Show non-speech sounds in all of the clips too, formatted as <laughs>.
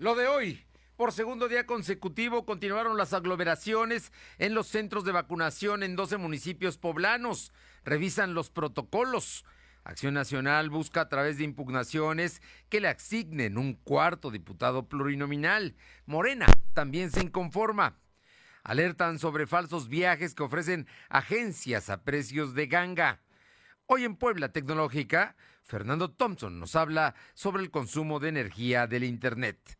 Lo de hoy. Por segundo día consecutivo continuaron las aglomeraciones en los centros de vacunación en 12 municipios poblanos. Revisan los protocolos. Acción Nacional busca a través de impugnaciones que le asignen un cuarto diputado plurinominal. Morena también se inconforma. Alertan sobre falsos viajes que ofrecen agencias a precios de ganga. Hoy en Puebla Tecnológica, Fernando Thompson nos habla sobre el consumo de energía del Internet.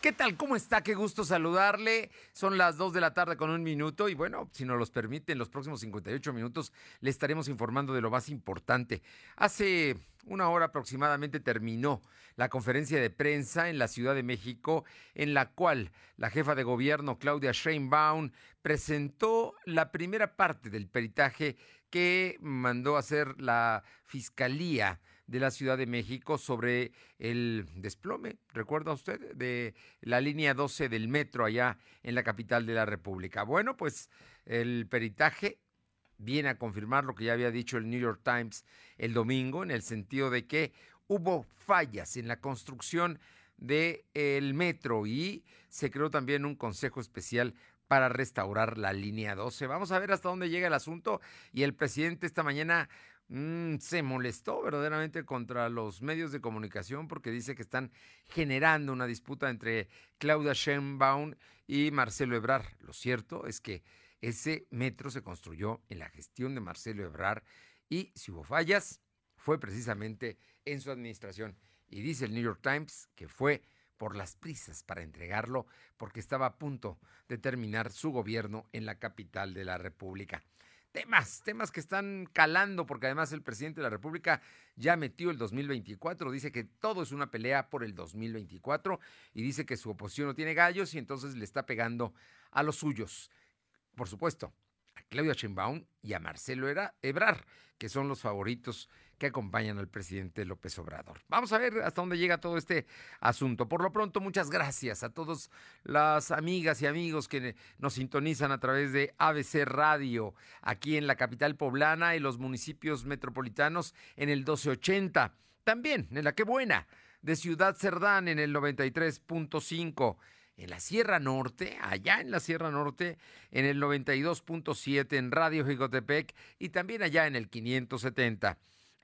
¿Qué tal? ¿Cómo está? Qué gusto saludarle. Son las 2 de la tarde con un minuto y bueno, si nos los permite, en los próximos 58 minutos le estaremos informando de lo más importante. Hace una hora aproximadamente terminó la conferencia de prensa en la Ciudad de México en la cual la jefa de gobierno Claudia Sheinbaum presentó la primera parte del peritaje que mandó a hacer la Fiscalía de la Ciudad de México sobre el desplome, ¿recuerda usted? De la línea 12 del metro allá en la capital de la República. Bueno, pues el peritaje viene a confirmar lo que ya había dicho el New York Times el domingo, en el sentido de que hubo fallas en la construcción del el metro y se creó también un consejo especial para restaurar la línea 12. Vamos a ver hasta dónde llega el asunto y el presidente esta mañana Mm, se molestó verdaderamente contra los medios de comunicación porque dice que están generando una disputa entre Claudia Sheinbaum y Marcelo Ebrar. Lo cierto es que ese metro se construyó en la gestión de Marcelo Ebrar y si hubo fallas fue precisamente en su administración. Y dice el New York Times que fue por las prisas para entregarlo porque estaba a punto de terminar su gobierno en la capital de la República temas, temas que están calando, porque además el presidente de la República ya metió el 2024, dice que todo es una pelea por el 2024 y dice que su oposición no tiene gallos y entonces le está pegando a los suyos. Por supuesto, Claudia Sheinbaum y a Marcelo Ebrar, que son los favoritos que acompañan al presidente López Obrador. Vamos a ver hasta dónde llega todo este asunto. Por lo pronto, muchas gracias a todas las amigas y amigos que nos sintonizan a través de ABC Radio aquí en la capital poblana y los municipios metropolitanos en el 1280. También en la que buena de Ciudad Cerdán en el 93.5 en la Sierra Norte, allá en la Sierra Norte, en el 92.7 en Radio Jicotepec y también allá en el 570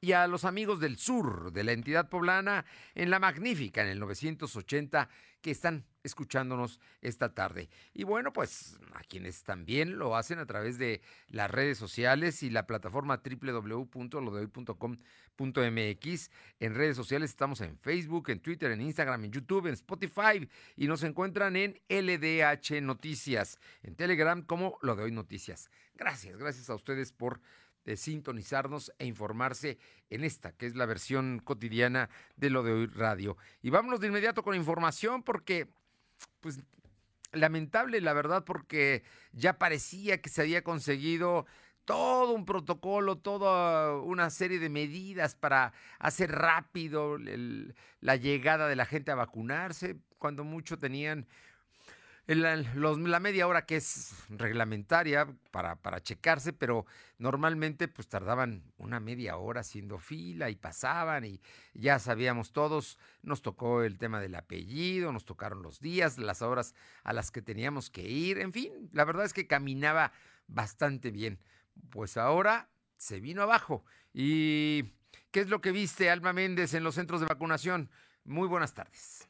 y a los amigos del sur de la entidad poblana en La Magnífica, en el 980, que están escuchándonos esta tarde. Y bueno, pues a quienes también lo hacen a través de las redes sociales y la plataforma www.lodehoy.com.mx. En redes sociales estamos en Facebook, en Twitter, en Instagram, en YouTube, en Spotify y nos encuentran en LDH Noticias, en Telegram como Lo de Hoy Noticias. Gracias, gracias a ustedes por de sintonizarnos e informarse en esta, que es la versión cotidiana de lo de hoy radio. Y vámonos de inmediato con información porque, pues, lamentable la verdad, porque ya parecía que se había conseguido todo un protocolo, toda una serie de medidas para hacer rápido la llegada de la gente a vacunarse, cuando mucho tenían la, la media hora que es reglamentaria para, para checarse, pero normalmente pues tardaban una media hora haciendo fila y pasaban y ya sabíamos todos, nos tocó el tema del apellido, nos tocaron los días, las horas a las que teníamos que ir, en fin, la verdad es que caminaba bastante bien. Pues ahora se vino abajo. ¿Y qué es lo que viste, Alma Méndez, en los centros de vacunación? Muy buenas tardes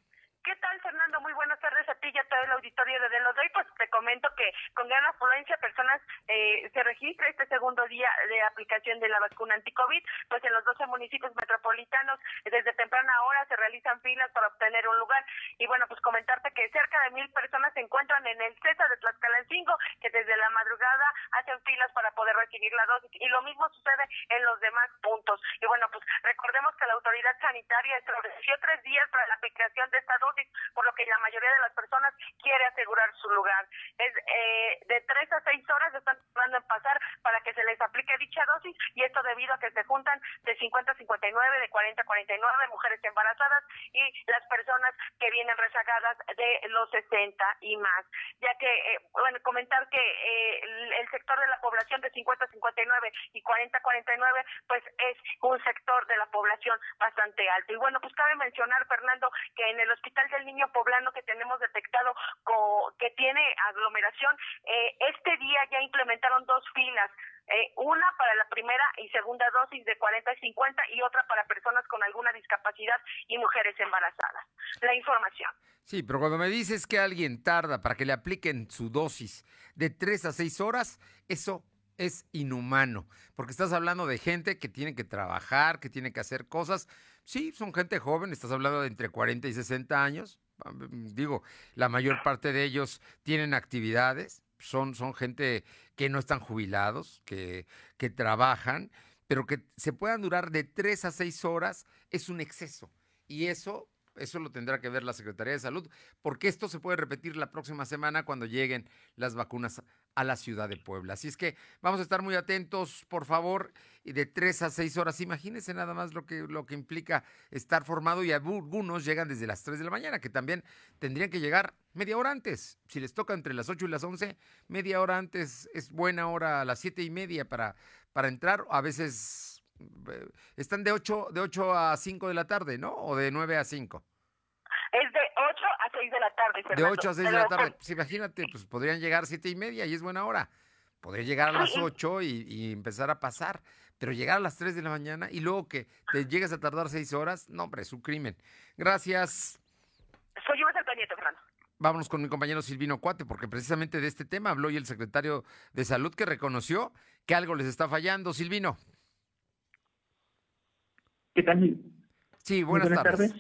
ya todo el auditorio de los doy, pues te comento que con gran afluencia personas eh, se registra este segundo día de aplicación de la vacuna anti-COVID, pues en los 12 municipios metropolitanos desde temprana hora se realizan filas para obtener un lugar. Y bueno, pues comentarte que cerca de mil personas se encuentran en el CESA de Tlaxcalancingo, que desde la madrugada hacen filas para poder recibir la dosis. Y lo mismo sucede en los demás puntos. Y bueno, pues recordemos que la autoridad sanitaria estableció tres días para la aplicación de esta dosis, por lo que la mayoría de las personas personas quiere asegurar su lugar. Es, eh, de tres a seis horas están tardando en pasar para que se les aplique dicha dosis y esto debido a que se juntan de 50 a 59, de 40 a 49 mujeres embarazadas y las personas que vienen rezagadas de los 60 y más. Ya que, eh, bueno, comentar que eh, el sector de la población de 50 a 59 y 40 a 49, pues es un sector de la población bastante alto. Y bueno, pues cabe mencionar, Fernando, que en el Hospital del Niño Poblano que tenemos detectado que tiene aglomeración, eh, este día ya implementaron dos filas eh, una para la primera y segunda dosis de 40 y 50 y otra para personas con alguna discapacidad y mujeres embarazadas. La información. Sí, pero cuando me dices que alguien tarda para que le apliquen su dosis de 3 a 6 horas, eso es inhumano, porque estás hablando de gente que tiene que trabajar, que tiene que hacer cosas. Sí, son gente joven, estás hablando de entre 40 y 60 años. Digo, la mayor parte de ellos tienen actividades, son, son gente que no están jubilados, que, que trabajan, pero que se puedan durar de tres a seis horas es un exceso. Y eso eso lo tendrá que ver la Secretaría de Salud, porque esto se puede repetir la próxima semana cuando lleguen las vacunas a la ciudad de Puebla. Así es que vamos a estar muy atentos, por favor, y de tres a seis horas. Imagínense nada más lo que, lo que implica estar formado y algunos llegan desde las tres de la mañana, que también tendrían que llegar media hora antes. Si les toca entre las ocho y las once, media hora antes es buena hora a las siete y media para, para entrar. A veces eh, están de 8, de 8 a 5 de la tarde, ¿no? ¿O de 9 a 5? Es de 8 a 6 de la tarde. De 8 a 6 de la tarde. Pues imagínate, pues podrían llegar 7 y media y es buena hora. Podría llegar a las 8 y, y, empezar a pasar, pero llegar a las 3 de la mañana y luego que te llegues a tardar 6 horas, no, hombre, es un crimen. Gracias. Soy yo el pendiente, Fernando. Vámonos con mi compañero Silvino Cuate, porque precisamente de este tema habló y el secretario de Salud que reconoció que algo les está fallando. Silvino. ¿Qué tal? Sí, buenas, tardes.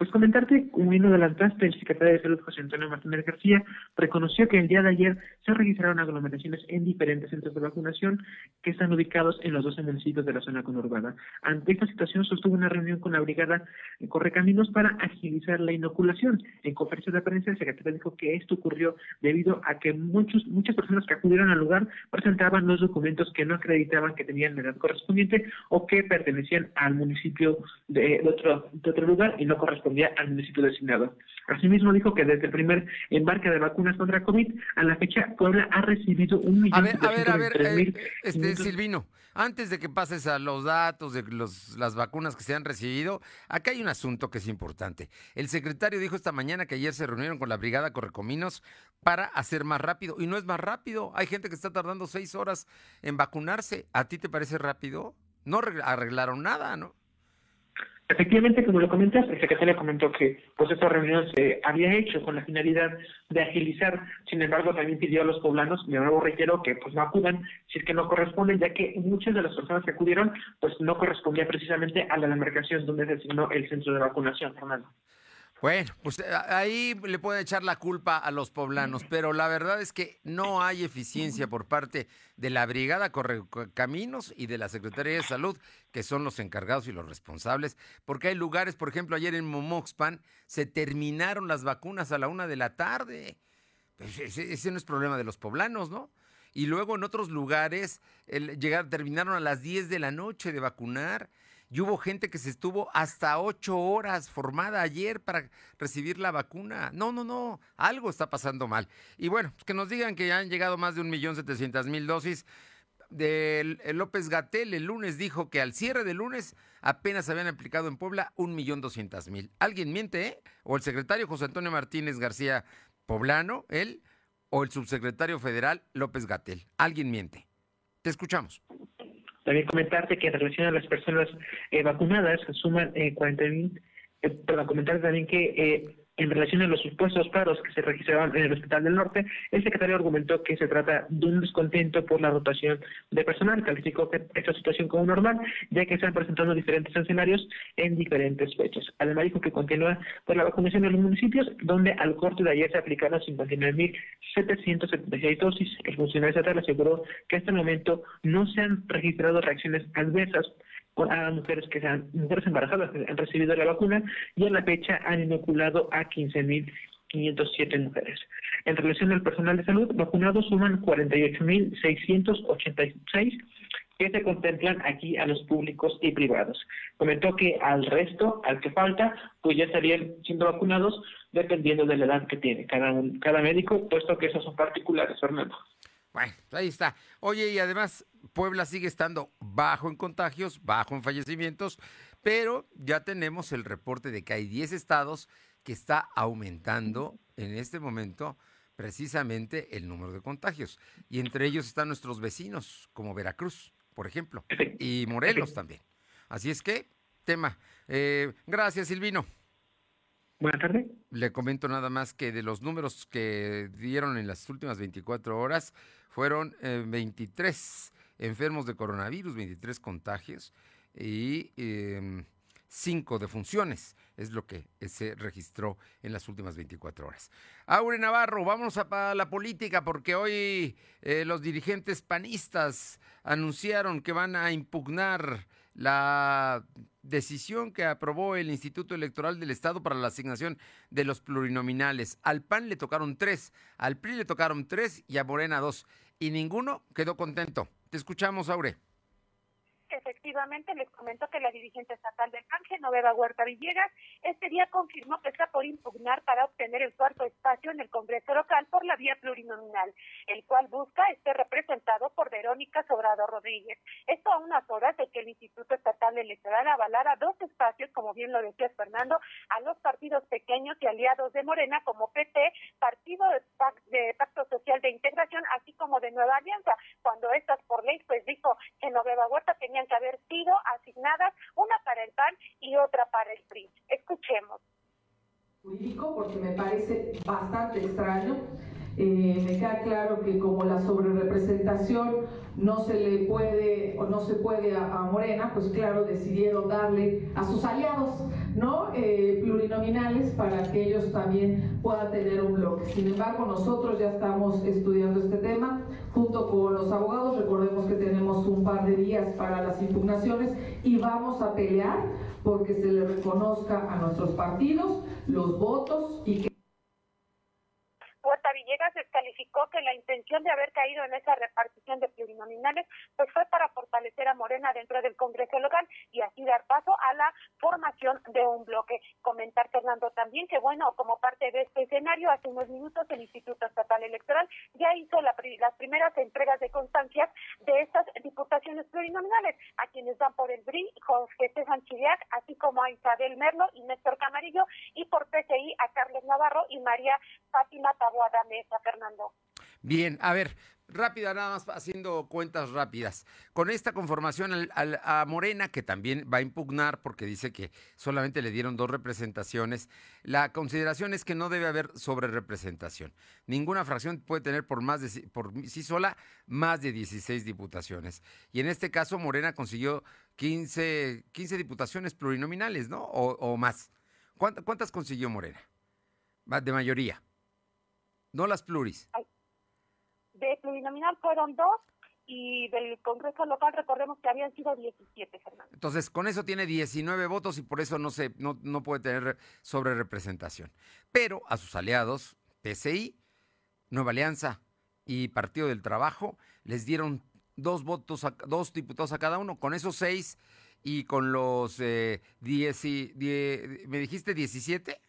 Pues comentarte, como bien lo adelantaste, el secretario de Salud, José Antonio Martínez García, reconoció que el día de ayer se registraron aglomeraciones en diferentes centros de vacunación que están ubicados en los 12 municipios de la zona conurbada. Ante esta situación, sostuvo una reunión con la brigada Correcaminos para agilizar la inoculación. En conferencia de prensa, el secretario dijo que esto ocurrió debido a que muchos, muchas personas que acudieron al lugar presentaban los documentos que no acreditaban que tenían la edad correspondiente o que pertenecían al municipio de, otro, de otro lugar y no correspondían al municipio designado. Asimismo, dijo que desde el primer embarque de vacunas contra COVID, a la fecha, Puebla ha recibido un millón de A ver, a ver, eh, este, Silvino, antes de que pases a los datos de los, las vacunas que se han recibido, acá hay un asunto que es importante. El secretario dijo esta mañana que ayer se reunieron con la Brigada Correcominos para hacer más rápido. Y no es más rápido. Hay gente que está tardando seis horas en vacunarse. ¿A ti te parece rápido? No arreglaron nada, ¿no? Efectivamente, como lo comentas, el secretario comentó que pues esta reunión se había hecho con la finalidad de agilizar, sin embargo también pidió a los poblanos, de nuevo reitero, que pues no acudan si es que no corresponden, ya que muchas de las personas que acudieron pues no correspondía precisamente a la demarcación donde se asignó el centro de vacunación, Fernando. Bueno, pues ahí le pueden echar la culpa a los poblanos, pero la verdad es que no hay eficiencia por parte de la Brigada Caminos y de la Secretaría de Salud, que son los encargados y los responsables, porque hay lugares, por ejemplo, ayer en Momoxpan se terminaron las vacunas a la una de la tarde. Pues, ese, ese no es problema de los poblanos, ¿no? Y luego en otros lugares terminaron a las 10 de la noche de vacunar y hubo gente que se estuvo hasta ocho horas formada ayer para recibir la vacuna. No, no, no, algo está pasando mal. Y bueno, pues que nos digan que ya han llegado más de un millón setecientas mil dosis. De López Gatel el lunes dijo que al cierre del lunes apenas habían aplicado en Puebla un millón doscientas mil. ¿Alguien miente, eh? O el secretario José Antonio Martínez García Poblano, él, o el subsecretario federal López Gatel. Alguien miente. Te escuchamos. También comentarte que en relación a las personas eh, vacunadas suman eh, 40 mil, eh, perdón, comentarte también que eh, en relación a los supuestos paros que se registraban en el Hospital del Norte, el secretario argumentó que se trata de un descontento por la rotación de personal. Calificó esta situación como normal, ya que se han presentado diferentes escenarios en diferentes fechas. Además dijo que continúa por la vacunación en los municipios, donde al corte de ayer se aplicaron 59.776 dosis. El funcionario estatal aseguró que hasta el momento no se han registrado reacciones adversas a mujeres que sean mujeres embarazadas que han recibido la vacuna y a la fecha han inoculado a 15.507 mujeres. En relación al personal de salud, vacunados suman 48.686 que se contemplan aquí a los públicos y privados. Comentó que al resto, al que falta, pues ya estarían siendo vacunados dependiendo de la edad que tiene cada, cada médico, puesto que esos son particulares, Fernando. Bueno, ahí está. Oye, y además Puebla sigue estando bajo en contagios, bajo en fallecimientos, pero ya tenemos el reporte de que hay 10 estados que está aumentando en este momento precisamente el número de contagios. Y entre ellos están nuestros vecinos, como Veracruz, por ejemplo, y Morelos también. Así es que, tema. Eh, gracias, Silvino. Buenas tardes. Le comento nada más que de los números que dieron en las últimas 24 horas, fueron 23 eh, enfermos de coronavirus, 23 contagios y eh, 5 defunciones. Es lo que se registró en las últimas 24 horas. Aure Navarro, vamos a la política porque hoy eh, los dirigentes panistas anunciaron que van a impugnar la decisión que aprobó el Instituto Electoral del Estado para la asignación de los plurinominales. Al PAN le tocaron tres, al PRI le tocaron tres y a Morena dos. Y ninguno quedó contento. Te escuchamos, Aure. Efectivamente, les comento que la dirigente estatal del PAN, Genoveva Huerta Villegas, este día confirmó que está por impugnar para obtener el cuarto espacio en el Congreso local por la vía plurinominal, el cual busca estar representado por Verónica Sobrado Rodríguez. Esto a unas horas de que el Instituto Estatal Electoral avalara dos espacios, como bien lo decía Fernando, a los partidos pequeños y aliados de Morena como PT, Partido de Pacto Social de Integración, así como de Nueva Alianza, cuando estas por ley, pues dijo Genoveva Huerta tenía que haber sido asignadas una para el PAN y otra para el PRI. Escuchemos. Jurídico, porque me parece bastante extraño. Eh, me queda claro que como la sobrerepresentación no se le puede o no se puede a, Morena, pues claro, decidieron darle a sus aliados, ¿no? Eh, plurinominales para que ellos también puedan tener un bloque. Sin embargo, nosotros ya estamos estudiando este tema junto con los abogados. Recordemos que tenemos un par de días para las impugnaciones y vamos a pelear porque se le reconozca a nuestros partidos los votos y que Descalificó que la intención de haber caído en esa repartición de plurinominales pues fue para fortalecer a Morena dentro del Congreso local y así dar paso a la formación de un bloque. Comentar, Fernando, también que bueno, como parte de este escenario, hace unos minutos el Instituto Estatal Electoral ya hizo las primeras entregas de constancias de estas diputaciones plurinominales, a quienes dan por el BRI, José César Chiriac, así como a Isabel Merlo y Néstor Camarillo, y por PCI a Carlos Navarro y María Fátima Taboada Fernando. Bien, a ver, rápida, nada más haciendo cuentas rápidas. Con esta conformación a Morena, que también va a impugnar porque dice que solamente le dieron dos representaciones, la consideración es que no debe haber sobre representación. Ninguna fracción puede tener por, más de, por sí sola más de 16 diputaciones. Y en este caso, Morena consiguió 15, 15 diputaciones plurinominales, ¿no? O, más. ¿Cuántas consiguió Morena? De mayoría. No las pluris. De plurinominal fueron dos y del Congreso local recordemos que habían sido 17, Fernando. Entonces, con eso tiene 19 votos y por eso no, se, no, no puede tener sobre representación. Pero a sus aliados, PCI, Nueva Alianza y Partido del Trabajo, les dieron dos votos, a, dos diputados a cada uno. Con esos seis y con los eh, diez, ¿me dijiste 17?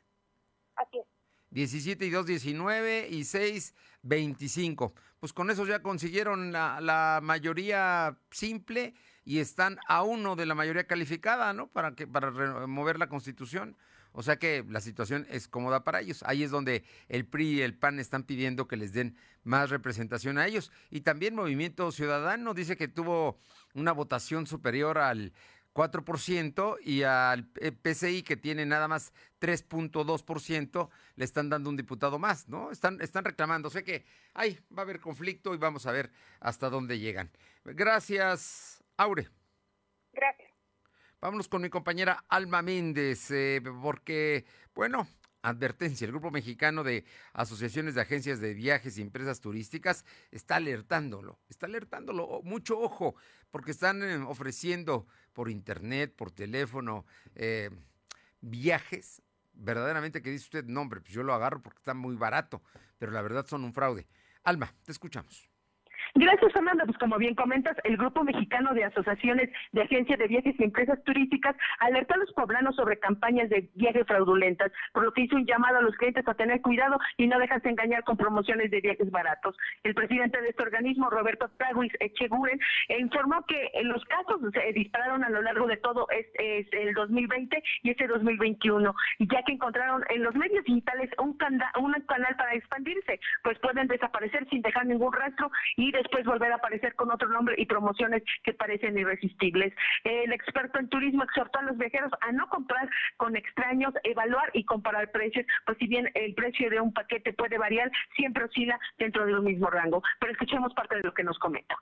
Así es. 17 y 2, 19 y 6, 25. Pues con eso ya consiguieron la, mayoría simple y están a uno de la mayoría calificada, ¿no? Para, que, para remover la constitución. O sea que la situación es cómoda para ellos. Ahí es donde el PRI y el PAN están pidiendo que les den más representación a ellos. Y también Movimiento Ciudadano dice que tuvo una votación superior al 4% y al PCI que tiene nada más 3.2% le están dando un diputado más, ¿no? Están, están reclamando. O sea que ahí va a haber conflicto y vamos a ver hasta dónde llegan. Gracias, Aure. Gracias. Vámonos con mi compañera Alma Méndez, eh, porque, bueno, advertencia, el Grupo Mexicano de Asociaciones de Agencias de Viajes y Empresas Turísticas está alertándolo, está alertándolo, mucho ojo, porque están eh, ofreciendo por internet, por teléfono, eh, viajes, verdaderamente que dice usted, no hombre, pues yo lo agarro porque está muy barato, pero la verdad son un fraude. Alma, te escuchamos. Gracias, Fernanda. Pues como bien comentas, el Grupo Mexicano de Asociaciones de Agencias de Viajes y Empresas Turísticas alertó a los poblanos sobre campañas de viajes fraudulentas, por lo que hizo un llamado a los clientes a tener cuidado y no dejarse engañar con promociones de viajes baratos. El presidente de este organismo, Roberto Traguis Echeguren, informó que los casos se dispararon a lo largo de todo este, el 2020 y este 2021, ya que encontraron en los medios digitales un, un canal para expandirse, pues pueden desaparecer sin dejar ningún rastro y después volver a aparecer con otro nombre y promociones que parecen irresistibles. El experto en turismo exhortó a los viajeros a no comprar con extraños, evaluar y comparar precios, pues si bien el precio de un paquete puede variar, siempre oscila dentro del mismo rango. Pero escuchemos parte de lo que nos comenta.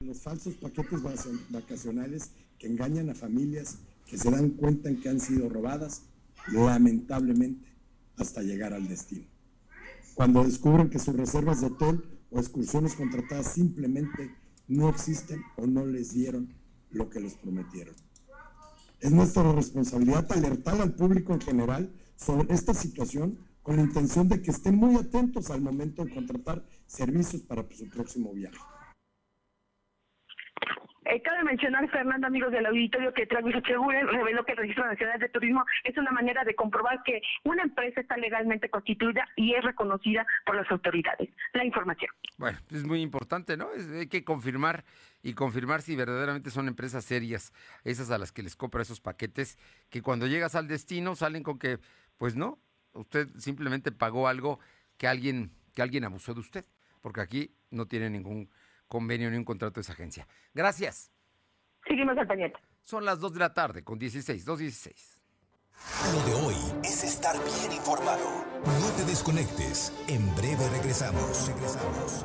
Los falsos paquetes vacacionales que engañan a familias que se dan cuenta en que han sido robadas, lamentablemente, hasta llegar al destino. Cuando descubren que sus reservas de hotel o excursiones contratadas simplemente no existen o no les dieron lo que les prometieron. Es nuestra responsabilidad alertar al público en general sobre esta situación con la intención de que estén muy atentos al momento de contratar servicios para su próximo viaje. Eh, cabe mencionar, Fernando, amigos del auditorio, que Travis reveló que el Registro Nacional de Turismo es una manera de comprobar que una empresa está legalmente constituida y es reconocida por las autoridades. La información. Bueno, es muy importante, ¿no? hay que confirmar y confirmar si verdaderamente son empresas serias, esas a las que les compra esos paquetes, que cuando llegas al destino salen con que, pues no, usted simplemente pagó algo que alguien, que alguien abusó de usted, porque aquí no tiene ningún convenio ni un contrato de esa agencia. Gracias. Seguimos al pendiente. Son las 2 de la tarde con 16, 2.16. Lo de hoy es estar bien informado. No te desconectes. En breve regresamos. Regresamos.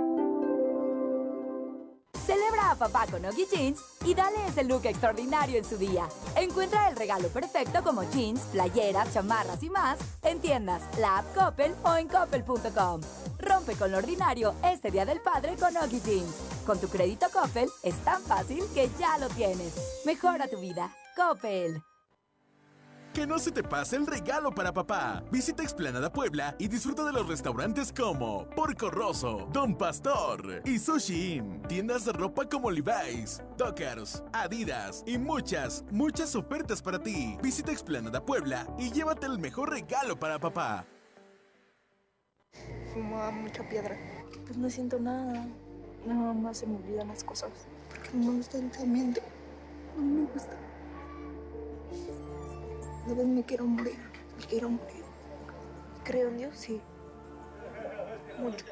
a papá con Oggy Jeans y dale ese look extraordinario en su día. Encuentra el regalo perfecto como jeans, playeras, chamarras y más en tiendas, la app Coppel o en coppel.com. Rompe con lo ordinario este Día del Padre con Oggy Jeans. Con tu crédito Coppel es tan fácil que ya lo tienes. Mejora tu vida. Coppel. Que no se te pase el regalo para papá. Visita Explanada Puebla y disfruta de los restaurantes como Porco Rosso, Don Pastor y Sushi Inn. Tiendas de ropa como Levi's, Dockers, Adidas y muchas, muchas ofertas para ti. Visita Explanada Puebla y llévate el mejor regalo para papá. Fumaba mucha piedra. Pues no siento nada. Nada más se me olvidan las cosas. Porque no me gusta el No me gusta. Vez me quiero morir, me quiero morir. Creo en Dios, sí. Mucho.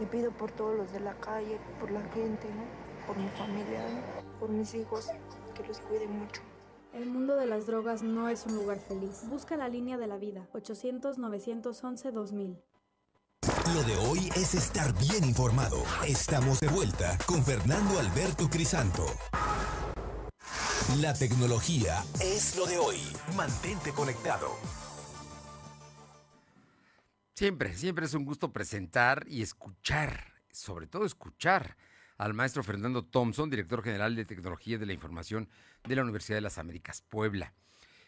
Le pido por todos los de la calle, por la gente, ¿no? Por mi familia, por mis hijos, que los cuide mucho. El mundo de las drogas no es un lugar feliz. Busca la línea de la vida. 800-911-2000. Lo de hoy es estar bien informado. Estamos de vuelta con Fernando Alberto Crisanto. La tecnología es lo de hoy. Mantente conectado. Siempre, siempre es un gusto presentar y escuchar, sobre todo escuchar al maestro Fernando Thompson, director general de Tecnología de la Información de la Universidad de las Américas, Puebla.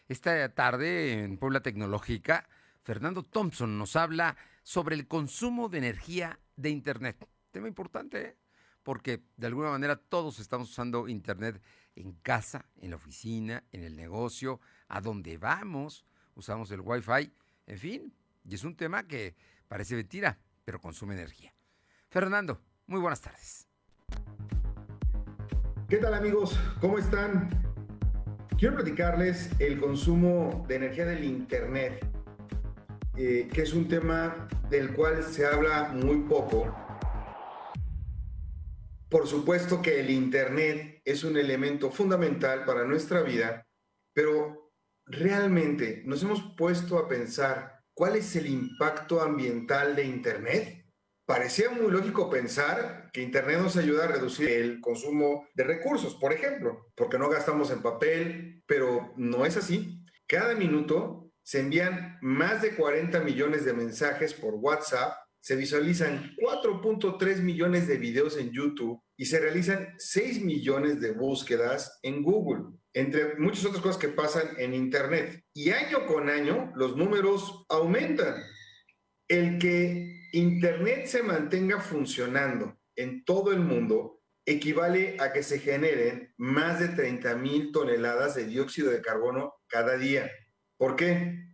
Esta tarde en Puebla Tecnológica, Fernando Thompson nos habla sobre el consumo de energía de Internet. Tema importante, ¿eh? porque de alguna manera todos estamos usando Internet en casa, en la oficina, en el negocio, a donde vamos, usamos el Wi-Fi, en fin, y es un tema que parece mentira, pero consume energía. Fernando, muy buenas tardes. ¿Qué tal amigos? ¿Cómo están? Quiero platicarles el consumo de energía del Internet, eh, que es un tema del cual se habla muy poco. Por supuesto que el Internet es un elemento fundamental para nuestra vida, pero realmente nos hemos puesto a pensar cuál es el impacto ambiental de Internet. Parecía muy lógico pensar que Internet nos ayuda a reducir el consumo de recursos, por ejemplo, porque no gastamos en papel, pero no es así. Cada minuto se envían más de 40 millones de mensajes por WhatsApp, se visualizan 4.3 millones de videos en YouTube y se realizan 6 millones de búsquedas en Google, entre muchas otras cosas que pasan en Internet. Y año con año los números aumentan. El que Internet se mantenga funcionando en todo el mundo equivale a que se generen más de 30 mil toneladas de dióxido de carbono cada día. ¿Por qué?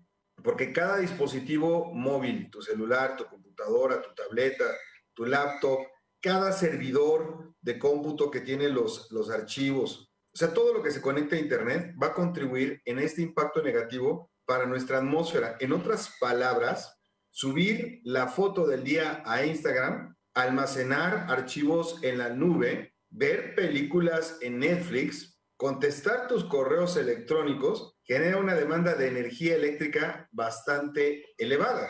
Porque cada dispositivo móvil, tu celular, tu computadora, tu tableta, tu laptop, cada servidor de cómputo que tiene los, los archivos, o sea, todo lo que se conecta a Internet va a contribuir en este impacto negativo para nuestra atmósfera. En otras palabras, subir la foto del día a Instagram, almacenar archivos en la nube, ver películas en Netflix, contestar tus correos electrónicos, genera una demanda de energía eléctrica bastante elevada.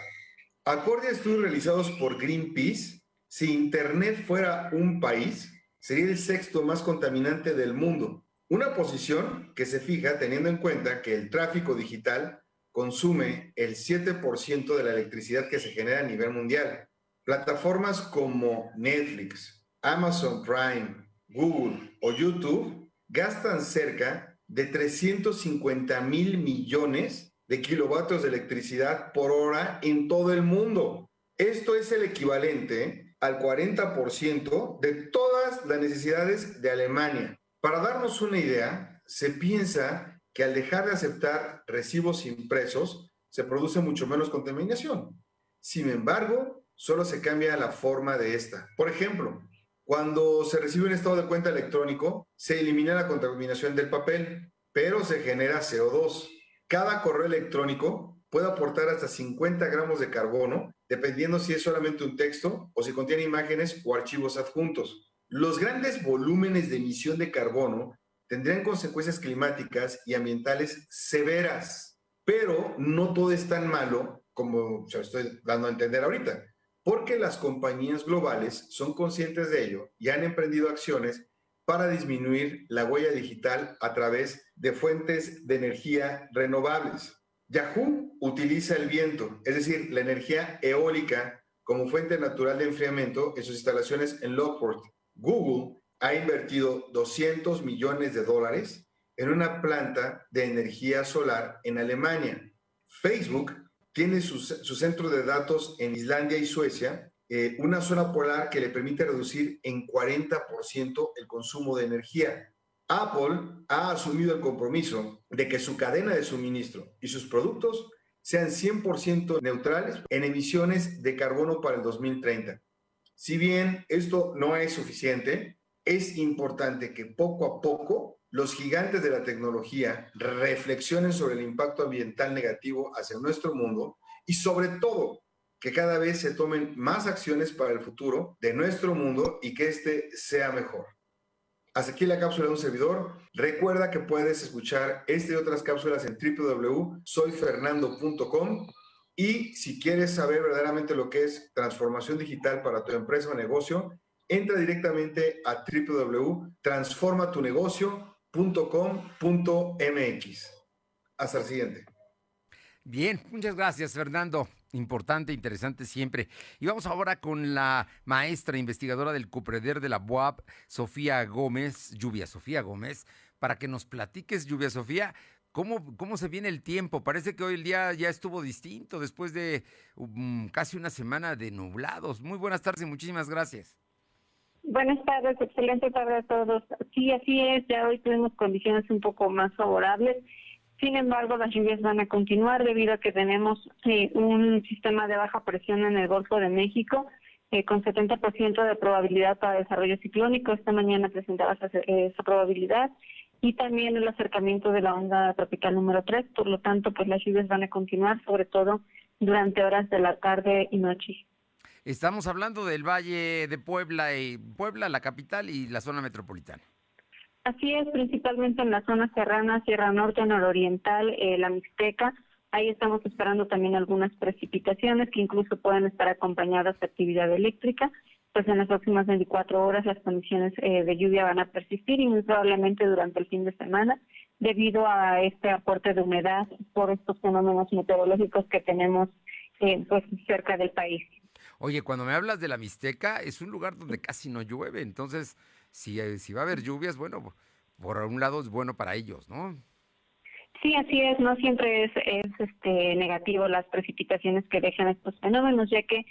Acorde a estudios realizados por Greenpeace, si Internet fuera un país, sería el sexto más contaminante del mundo. Una posición que se fija teniendo en cuenta que el tráfico digital consume el 7% de la electricidad que se genera a nivel mundial. Plataformas como Netflix, Amazon Prime, Google o YouTube gastan cerca de 350 mil millones de kilovatios de electricidad por hora en todo el mundo. Esto es el equivalente al 40% de todas las necesidades de Alemania. Para darnos una idea, se piensa que al dejar de aceptar recibos impresos, se produce mucho menos contaminación. Sin embargo, solo se cambia la forma de esta. Por ejemplo, cuando se recibe un estado de cuenta electrónico, se elimina la contaminación del papel, pero se genera CO2. Cada correo electrónico puede aportar hasta 50 gramos de carbono, dependiendo si es solamente un texto o si contiene imágenes o archivos adjuntos. Los grandes volúmenes de emisión de carbono tendrían consecuencias climáticas y ambientales severas, pero no todo es tan malo como se estoy dando a entender ahorita, porque las compañías globales son conscientes de ello y han emprendido acciones para disminuir la huella digital a través de fuentes de energía renovables. Yahoo utiliza el viento, es decir, la energía eólica como fuente natural de enfriamiento en sus instalaciones en Lockport. Google ha invertido 200 millones de dólares en una planta de energía solar en Alemania. Facebook tiene su, centro de datos en Islandia y Suecia, eh, una zona polar que le permite reducir en 40% el consumo de energía. Apple ha asumido el compromiso de que su cadena de suministro y sus productos sean 100% neutrales en emisiones de carbono para el 2030. Si bien esto no es suficiente, es importante que poco a poco los gigantes de la tecnología reflexionen sobre el impacto ambiental negativo hacia nuestro mundo y sobre todo que cada vez se tomen más acciones para el futuro de nuestro mundo y que éste sea mejor. Hasta aquí la cápsula de un servidor. Recuerda que puedes escuchar este y otras cápsulas en www.soyfernando.com y si quieres saber verdaderamente lo que es transformación digital para tu empresa o negocio, entra directamente a www.transformatunegocio.com.mx. Hasta el siguiente. Bien, muchas gracias, Fernando. Importante, interesante siempre. Y vamos ahora con la maestra investigadora del Cupreder de la BUAP, Sofía Gómez, Lluvia Sofía Gómez, para que nos platiques, Lluvia Sofía, ¿Cómo, ¿Cómo, se viene el tiempo? Parece que hoy el día ya estuvo distinto después de um, casi una semana de nublados. Muy buenas tardes y muchísimas gracias. Buenas tardes, excelente tarde a todos. Sí, así es, ya hoy tuvimos condiciones un poco más favorables. Sin embargo, las lluvias van a continuar debido a que tenemos eh, un sistema de baja presión en el Golfo de México eh, con 70% de probabilidad para desarrollo ciclónico. Esta mañana presentaba esa, esa, probabilidad y también el acercamiento de la onda tropical número 3. Por lo tanto, pues las lluvias van a continuar, sobre todo durante horas de la tarde y noche. Estamos hablando del Valle de Puebla, y Puebla, la capital y la zona metropolitana. Así es, principalmente en la zona serrana, Sierra Norte, Nororiental, eh, la Mixteca. Ahí estamos esperando también algunas precipitaciones que incluso pueden estar acompañadas de actividad eléctrica. Pues en las próximas 24 horas las condiciones eh, de lluvia van a persistir y muy probablemente durante el fin de semana debido a este aporte de humedad por estos fenómenos meteorológicos que tenemos eh, pues cerca del país. Oye, cuando me hablas de la Mixteca, es un lugar donde casi no llueve, entonces si, eh, si va a haber lluvias, bueno, por un lado es bueno para ellos, ¿no? Sí, así es, no siempre es, es este negativo las precipitaciones que dejan estos fenómenos, ya que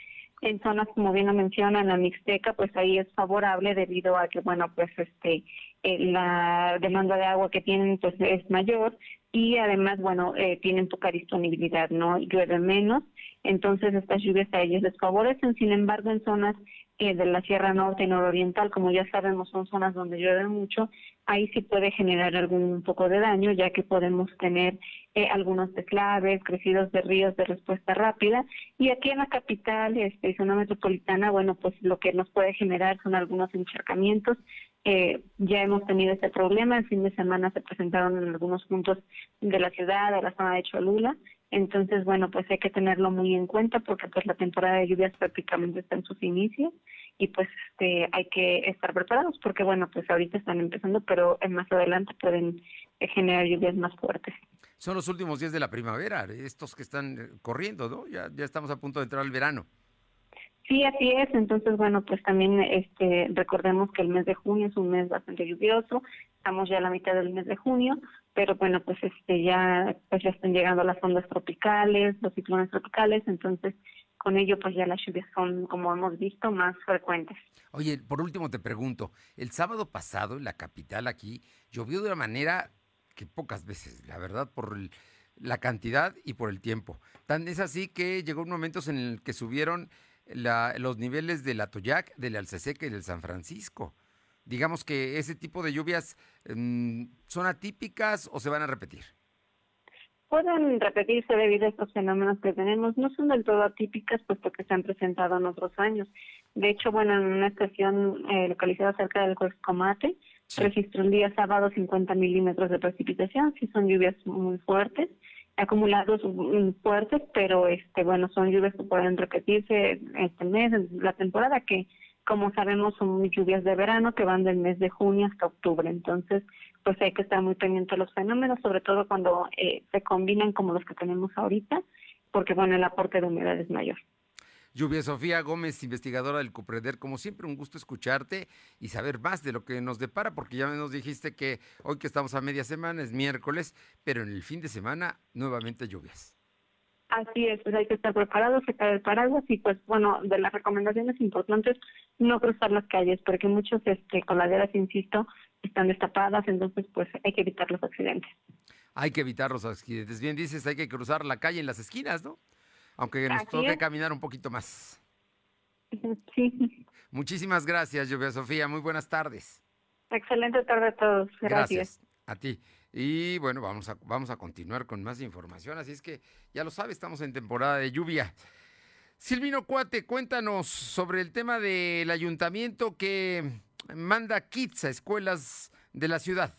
en zonas como bien lo mencionan la Mixteca, pues ahí es favorable debido a que bueno, pues este eh, la demanda de agua que tienen pues es mayor y además bueno, eh, tienen poca disponibilidad, no llueve menos, entonces estas lluvias a ellos les favorecen, sin embargo en zonas eh, de la Sierra Norte y Nororiental, como ya sabemos, son zonas donde llueve mucho, ahí sí puede generar algún poco de daño, ya que podemos tener eh, algunos deslaves, crecidos de ríos de respuesta rápida. Y aquí en la capital, este, zona metropolitana, bueno, pues lo que nos puede generar son algunos encharcamientos. Eh, ya hemos tenido este problema, el fin de semana se presentaron en algunos puntos de la ciudad, de la zona de Cholula, entonces, bueno, pues hay que tenerlo muy en cuenta porque pues la temporada de lluvias prácticamente está en sus inicios y pues este hay que estar preparados porque bueno, pues ahorita están empezando, pero más adelante pueden eh, generar lluvias más fuertes. Son los últimos días de la primavera, estos que están eh, corriendo, ¿no? Ya ya estamos a punto de entrar al verano. Sí, así es. Entonces, bueno, pues también este, recordemos que el mes de junio es un mes bastante lluvioso. Estamos ya a la mitad del mes de junio, pero bueno, pues este ya pues ya están llegando las ondas tropicales, los ciclones tropicales, entonces con ello pues ya las lluvias son, como hemos visto, más frecuentes. Oye, por último te pregunto, el sábado pasado en la capital aquí llovió de una manera que pocas veces, la verdad, por la cantidad y por el tiempo. Tan es así que llegó un momento en el que subieron los niveles del Atoyac, del Alceseca y del San Francisco. Digamos que ese tipo de lluvias mm, son atípicas o se van a repetir. Pueden repetirse debido a estos fenómenos que tenemos. No son del todo atípicas, puesto que se han presentado en otros años. De hecho, bueno, en una estación eh, localizada cerca del Comate, registró el día sábado 50 milímetros de precipitación. Sí son lluvias muy fuertes acumulados fuertes, pero este bueno, son lluvias que pueden repetirse este mes, la temporada que como sabemos son lluvias de verano que van del mes de junio hasta octubre, entonces pues hay que estar muy pendiente los fenómenos, sobre todo cuando eh, se combinan como los que tenemos ahorita, porque bueno, el aporte de humedad es mayor. Lluvia Sofía Gómez, investigadora del CUPREDER, como siempre un gusto escucharte y saber más de lo que nos depara, porque ya nos dijiste que hoy que estamos a media semana es miércoles, pero en el fin de semana nuevamente lluvias. Así es, pues hay que estar preparados, sacar el paraguas y pues bueno, de las recomendaciones importantes, no cruzar las calles, porque muchos este, coladeras, insisto, están destapadas, entonces pues hay que evitar los accidentes. Hay que evitar los accidentes. Bien dices, hay que cruzar la calle en las esquinas, ¿no? aunque nos toque caminar un poquito más. <laughs> Sí. Muchísimas gracias, Lluvia Sofía. Muy buenas tardes. Excelente tarde a todos. Gracias. A ti. Y bueno, vamos a, vamos a continuar con más información. Así es que ya lo sabes, estamos en temporada de lluvia. Silvino Cuate, cuéntanos sobre el tema del ayuntamiento que manda kits a escuelas de la ciudad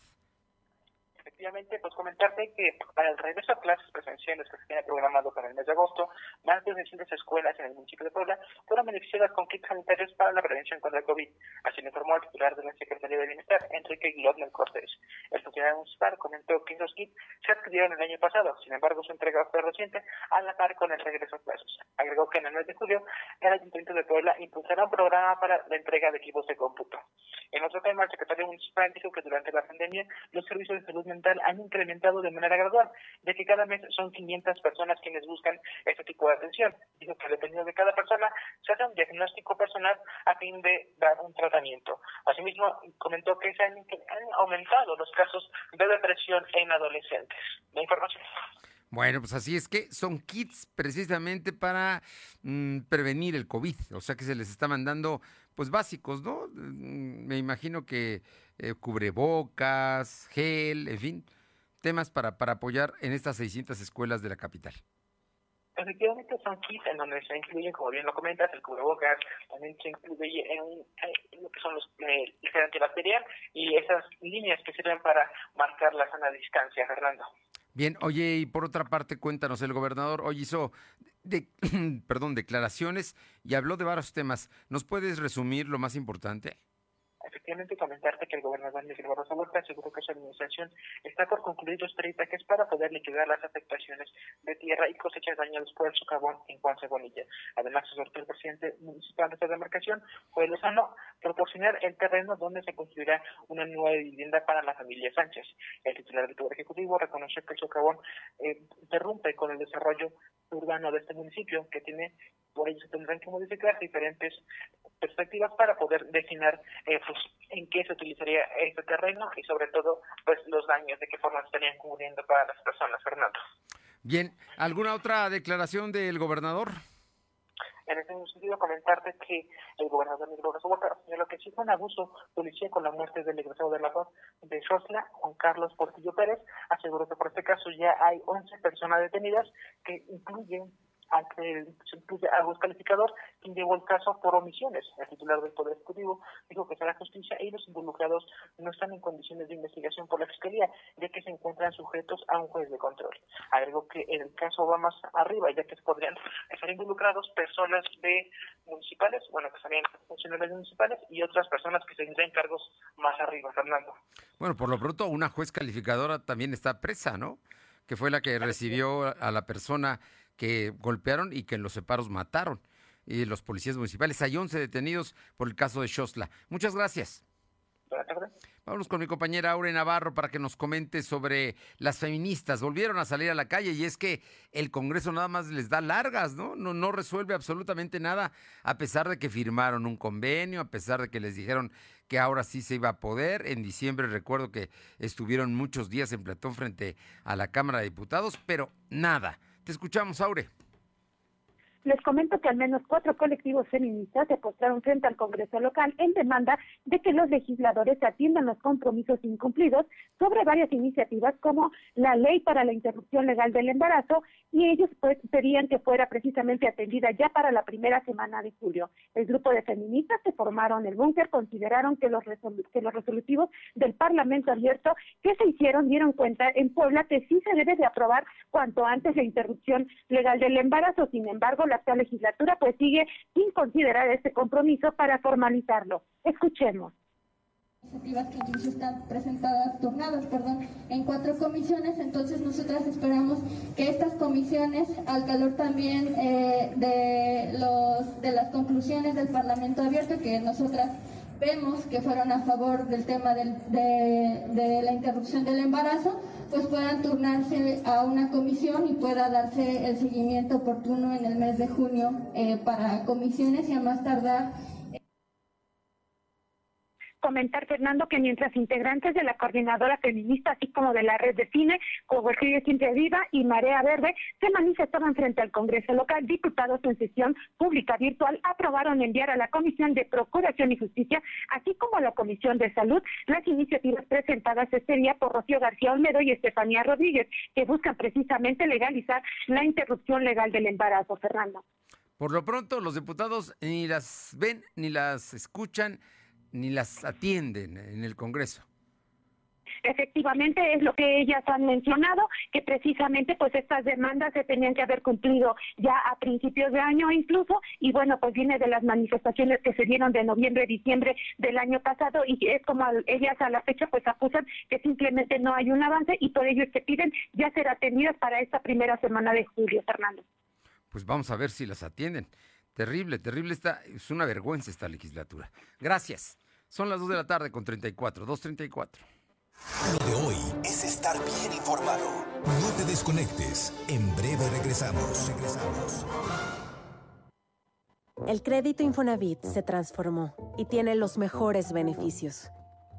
efectivamente, pues comentarte que para el regreso a clases presenciales que se tiene programado para el mes de agosto, más de 200 escuelas en el municipio de Puebla fueron beneficiadas con kits sanitarios para la prevención contra el COVID. Así lo informó el titular de la Secretaría de Bienestar, Enrique Guillermo Cortés. El autoridad municipal comentó que esos kits se adquirieron el año pasado, sin embargo su entrega fue reciente a la par con el regreso a clases. Agregó que en el mes de julio el Ayuntamiento de Puebla impulsará un programa para la entrega de equipos de cómputo. En otro tema, el secretario municipal dijo que durante la pandemia los servicios de salud mental han incrementado de manera gradual, de que cada mes son 500 personas quienes buscan este tipo de atención. Dijo que dependiendo de cada persona se hace un diagnóstico personal a fin de dar un tratamiento. Asimismo, comentó que se han, han aumentado los casos de depresión en adolescentes. La información. Bueno, pues así es que son kits precisamente para mm, prevenir el COVID, o sea que se les está mandando pues básicos, ¿no? Mm, Me imagino que eh, cubrebocas, gel, en fin, temas para, para apoyar en estas 600 escuelas de la capital. Efectivamente son kits en donde se incluyen, como bien lo comentas, el cubrebocas, también se incluye en, en lo que son los eh, el antibacterial y esas líneas que sirven para marcar la sana distancia, Fernando. Bien, oye, y por otra parte, cuéntanos, el gobernador hoy hizo, de, <clears throat> perdón, declaraciones y habló de varios temas. ¿Nos puedes resumir lo más importante? Efectivamente, comentarte que el gobernador Miguel Barroso Huerta aseguró que su administración está por concluir los peritajes para poder liquidar las afectaciones de tierra y cosechas dañadas por el socavón en Juan Cebonilla. Además, exhortó el presidente municipal de esta demarcación, Joel Lozano, proporcionar el terreno donde se construirá una nueva vivienda para la familia Sánchez. El titular del Poder Ejecutivo reconoció que el socavón eh, interrumpe con el desarrollo urbano de este municipio, que tiene, por ello se tendrán que modificar diferentes perspectivas para poder definir eh, pues, en qué se utilizaría este terreno y sobre todo pues los daños de qué forma estarían cubriendo para las personas, Fernando. Bien, ¿alguna otra declaración del gobernador? En ese sentido, comentarte que el gobernador Miguel Barroso Huerta señaló que sí fue un abuso policía con la muerte del egresado de la paz de Xosla, Juan Carlos Portillo Pérez. Aseguró que por este caso ya hay 11 personas detenidas que incluyen ante el juez calificador quien llevó el caso por omisiones. El titular del Poder Ejecutivo dijo que será justicia y los involucrados no están en condiciones de investigación por la Fiscalía, ya que se encuentran sujetos a un juez de control. Agregó que el caso va más arriba, ya que podrían <laughs> estar involucrados personas de municipales, bueno, que estarían funcionarios municipales y otras personas que tendrían cargos más arriba, Fernando. Bueno, por lo pronto una juez calificadora también está presa, ¿no? Que fue la que recibió a la persona que golpearon y que en los separos mataron. Y los policías municipales. Hay 11 detenidos por el caso de Shosla. Muchas gracias. Vamos con mi compañera Aure Navarro para que nos comente sobre las feministas. Volvieron a salir a la calle y es que el Congreso nada más les da largas, ¿no? No, no resuelve absolutamente nada, a pesar de que firmaron un convenio, a pesar de que les dijeron que ahora sí se iba a poder. En diciembre recuerdo que estuvieron muchos días en Platón frente a la Cámara de Diputados, pero nada. Te escuchamos, Aure. Les comento que al menos cuatro colectivos feministas se postraron frente al Congreso local en demanda de que los legisladores atiendan los compromisos incumplidos sobre varias iniciativas como la ley para la interrupción legal del embarazo y ellos pues pedían que fuera precisamente atendida ya para la primera semana de julio. El grupo de feministas que formaron el búnker consideraron que los, que los resolutivos del Parlamento abierto que se hicieron dieron cuenta en Puebla que sí se debe de aprobar cuanto antes la interrupción legal del embarazo. Sin embargo, la actual legislatura pues sigue sin considerar este compromiso para formalizarlo. Escuchemos iniciativas que incluso están presentadas, turnadas, perdón, en cuatro comisiones, entonces nosotras esperamos que estas comisiones, al calor también eh, de, los, de las conclusiones del Parlamento abierto, que nosotras vemos que fueron a favor del tema de la interrupción del embarazo, pues puedan turnarse a una comisión y pueda darse el seguimiento oportuno en el mes de junio eh, para comisiones y a más tardar comentar, Fernando, que mientras integrantes de la coordinadora feminista, así como de la red de cine, Cobertura Siempre Viva y Marea Verde, se manifestaban frente al Congreso local, diputados en sesión pública virtual aprobaron enviar a la Comisión de Procuración y Justicia, así como a la Comisión de Salud, las iniciativas presentadas este día por Rocío García Olmedo y Estefanía Rodríguez, que buscan precisamente legalizar la interrupción legal del embarazo, Fernando. Por lo pronto, los diputados ni las ven ni las escuchan ni las atienden en el Congreso. efectivamente es lo que ellas han mencionado, que precisamente pues estas demandas se tenían que haber cumplido ya a principios de año incluso, y bueno, pues viene de las manifestaciones que se dieron de noviembre y diciembre del año pasado, y es como ellas a la fecha pues acusan que simplemente no hay un avance y por ello es que piden ya ser atendidas para esta primera semana de julio, Fernando. Pues vamos a ver si las atienden. Terrible, terrible esta, es una vergüenza esta legislatura. Gracias. Son las 2 de la tarde con 34, 2.34. Lo de hoy es estar bien informado. No te desconectes. En breve regresamos. Regresamos. El crédito Infonavit se transformó y tiene los mejores beneficios.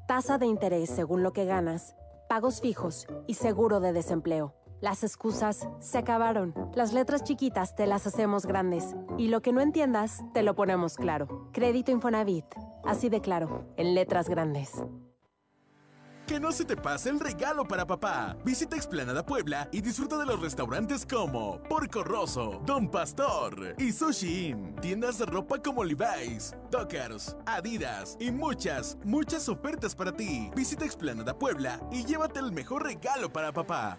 Tasa de interés según lo que ganas, pagos fijos y seguro de desempleo. Las excusas se acabaron. Las letras chiquitas te las hacemos grandes. Y lo que no entiendas, te lo ponemos claro. Crédito Infonavit. Así de claro, en letras grandes. Que no se te pase el regalo para papá. Visita Explanada Puebla y disfruta de los restaurantes como Porco Rosso, Don Pastor y Sushi Inn. Tiendas de ropa como Levi's, Dockers, Adidas y muchas, muchas ofertas para ti. Visita Explanada Puebla y llévate el mejor regalo para papá.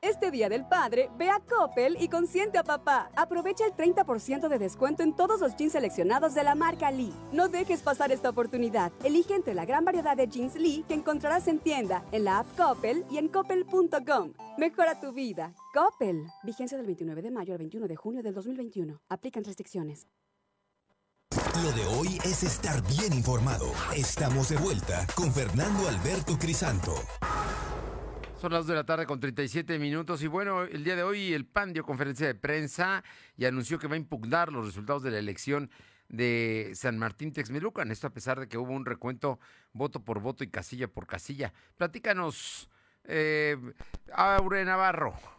Este Día del Padre, ve a Coppel y consiente a papá. Aprovecha el 30% de descuento en todos los jeans seleccionados de la marca Lee. No dejes pasar esta oportunidad. Elige entre la gran variedad de jeans Lee que encontrarás en tienda, en la app Coppel y en coppel.com. Mejora tu vida. Coppel. Vigencia del 29 de mayo al 21 de junio del 2021. Aplican restricciones. Lo de hoy es estar bien informado. Estamos de vuelta con Fernando Alberto Crisanto. Son las 2 de la tarde con 37 minutos y bueno, el día de hoy el PAN dio conferencia de prensa y anunció que va a impugnar los resultados de la elección de San Martín Texmelucan. Esto a pesar de que hubo un recuento voto por voto y casilla por casilla. Platícanos, eh, Aure Navarro.